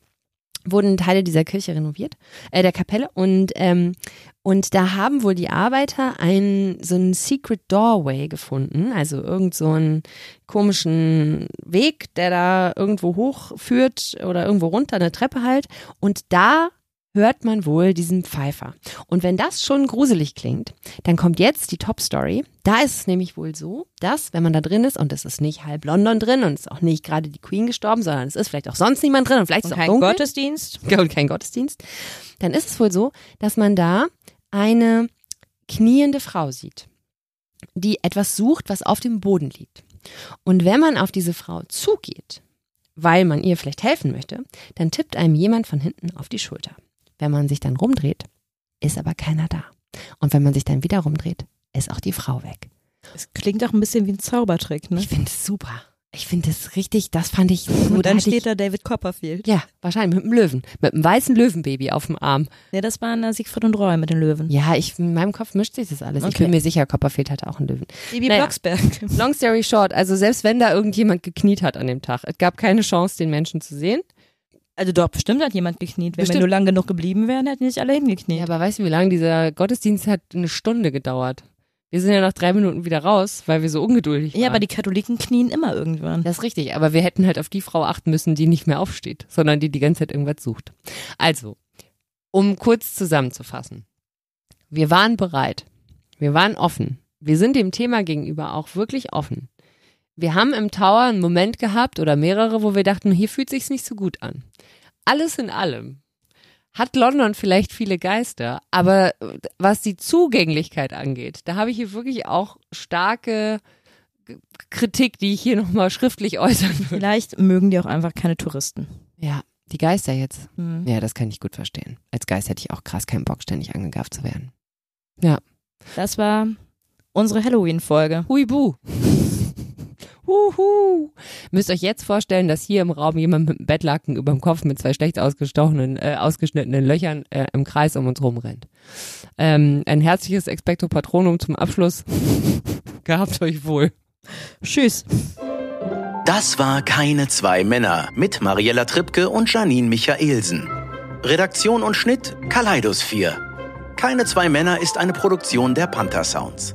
wurden Teile dieser Kirche renoviert, äh, der Kapelle. Und, ähm, und da haben wohl die Arbeiter einen, so einen Secret Doorway gefunden, also irgend so einen komischen Weg, der da irgendwo hochführt oder irgendwo runter, eine Treppe halt. Und da hört man wohl diesen Pfeifer. Und wenn das schon gruselig klingt, dann kommt jetzt die Top-Story. Da ist es nämlich wohl so, dass, wenn man da drin ist, und es ist nicht halb London drin und es ist auch nicht gerade die Queen gestorben, sondern es ist vielleicht auch sonst niemand drin und vielleicht ist Und es auch kein dunkel Gottesdienst. *laughs* und kein Gottesdienst, dann ist es wohl so, dass man da eine kniende Frau sieht, die etwas sucht, was auf dem Boden liegt. Und wenn man auf diese Frau zugeht, weil man ihr vielleicht helfen möchte, dann tippt einem jemand von hinten auf die Schulter. Wenn man sich dann rumdreht, ist aber keiner da. Und wenn man sich dann wieder rumdreht, ist auch die Frau weg. Es klingt auch ein bisschen wie ein Zaubertrick, ne? Ich finde es super. Ich finde es richtig, das fand ich so. Und dann hatte ich, steht da David Copperfield. Ja, wahrscheinlich mit einem Löwen. Mit einem weißen Löwenbaby auf dem Arm. Ne, das waren äh, Siegfried und Roy mit den Löwen. Ja, ich, in meinem Kopf mischt sich das alles. Ich Okay. bin mir sicher, Copperfield hatte auch einen Löwen. Bibi Naja. Blocksberg. Long story short, also selbst wenn da irgendjemand gekniet hat an dem Tag, es gab keine Chance, den Menschen zu sehen. Also doch, bestimmt hat jemand gekniet. Wenn wir nur lang genug geblieben wären, hätten nicht alle hingekniet. Ja, aber weißt du, wie lange dieser Gottesdienst hat? Eine Stunde gedauert. Wir sind ja nach drei Minuten wieder raus, weil wir so ungeduldig waren. Ja, aber die Katholiken knien immer irgendwann. Das ist richtig, aber wir hätten halt auf die Frau achten müssen, die nicht mehr aufsteht, sondern die die ganze Zeit irgendwas sucht. Also, um kurz zusammenzufassen. Wir waren bereit. Wir waren offen. Wir sind dem Thema gegenüber auch wirklich offen. Wir haben im Tower einen Moment gehabt oder mehrere, wo wir dachten, hier fühlt sich's nicht so gut an. Alles in allem hat London vielleicht viele Geister, aber was die Zugänglichkeit angeht, da habe ich hier wirklich auch starke Kritik, die ich hier nochmal schriftlich *laughs* äußern würde. Vielleicht mögen die auch einfach keine Touristen. Ja, die Geister jetzt. Hm. Ja, das kann ich gut verstehen. Als Geist hätte ich auch krass keinen Bock, ständig angegafft zu werden. Das war unsere Halloween-Folge. Huibu. Huhu. Müsst euch jetzt vorstellen, dass hier im Raum jemand mit einem Bettlaken über dem Kopf mit zwei schlecht ausgestochenen, äh, ausgeschnittenen Löchern äh, im Kreis um uns rumrennt. Ähm, ein herzliches Expecto Patronum zum Abschluss. *laughs* Gehabt euch wohl. Tschüss. Das war Keine zwei Männer mit Mariella Trippke und Janine Michaelsen. Redaktion und Schnitt Kaleidos 4. Keine zwei Männer ist eine Produktion der Panther Sounds.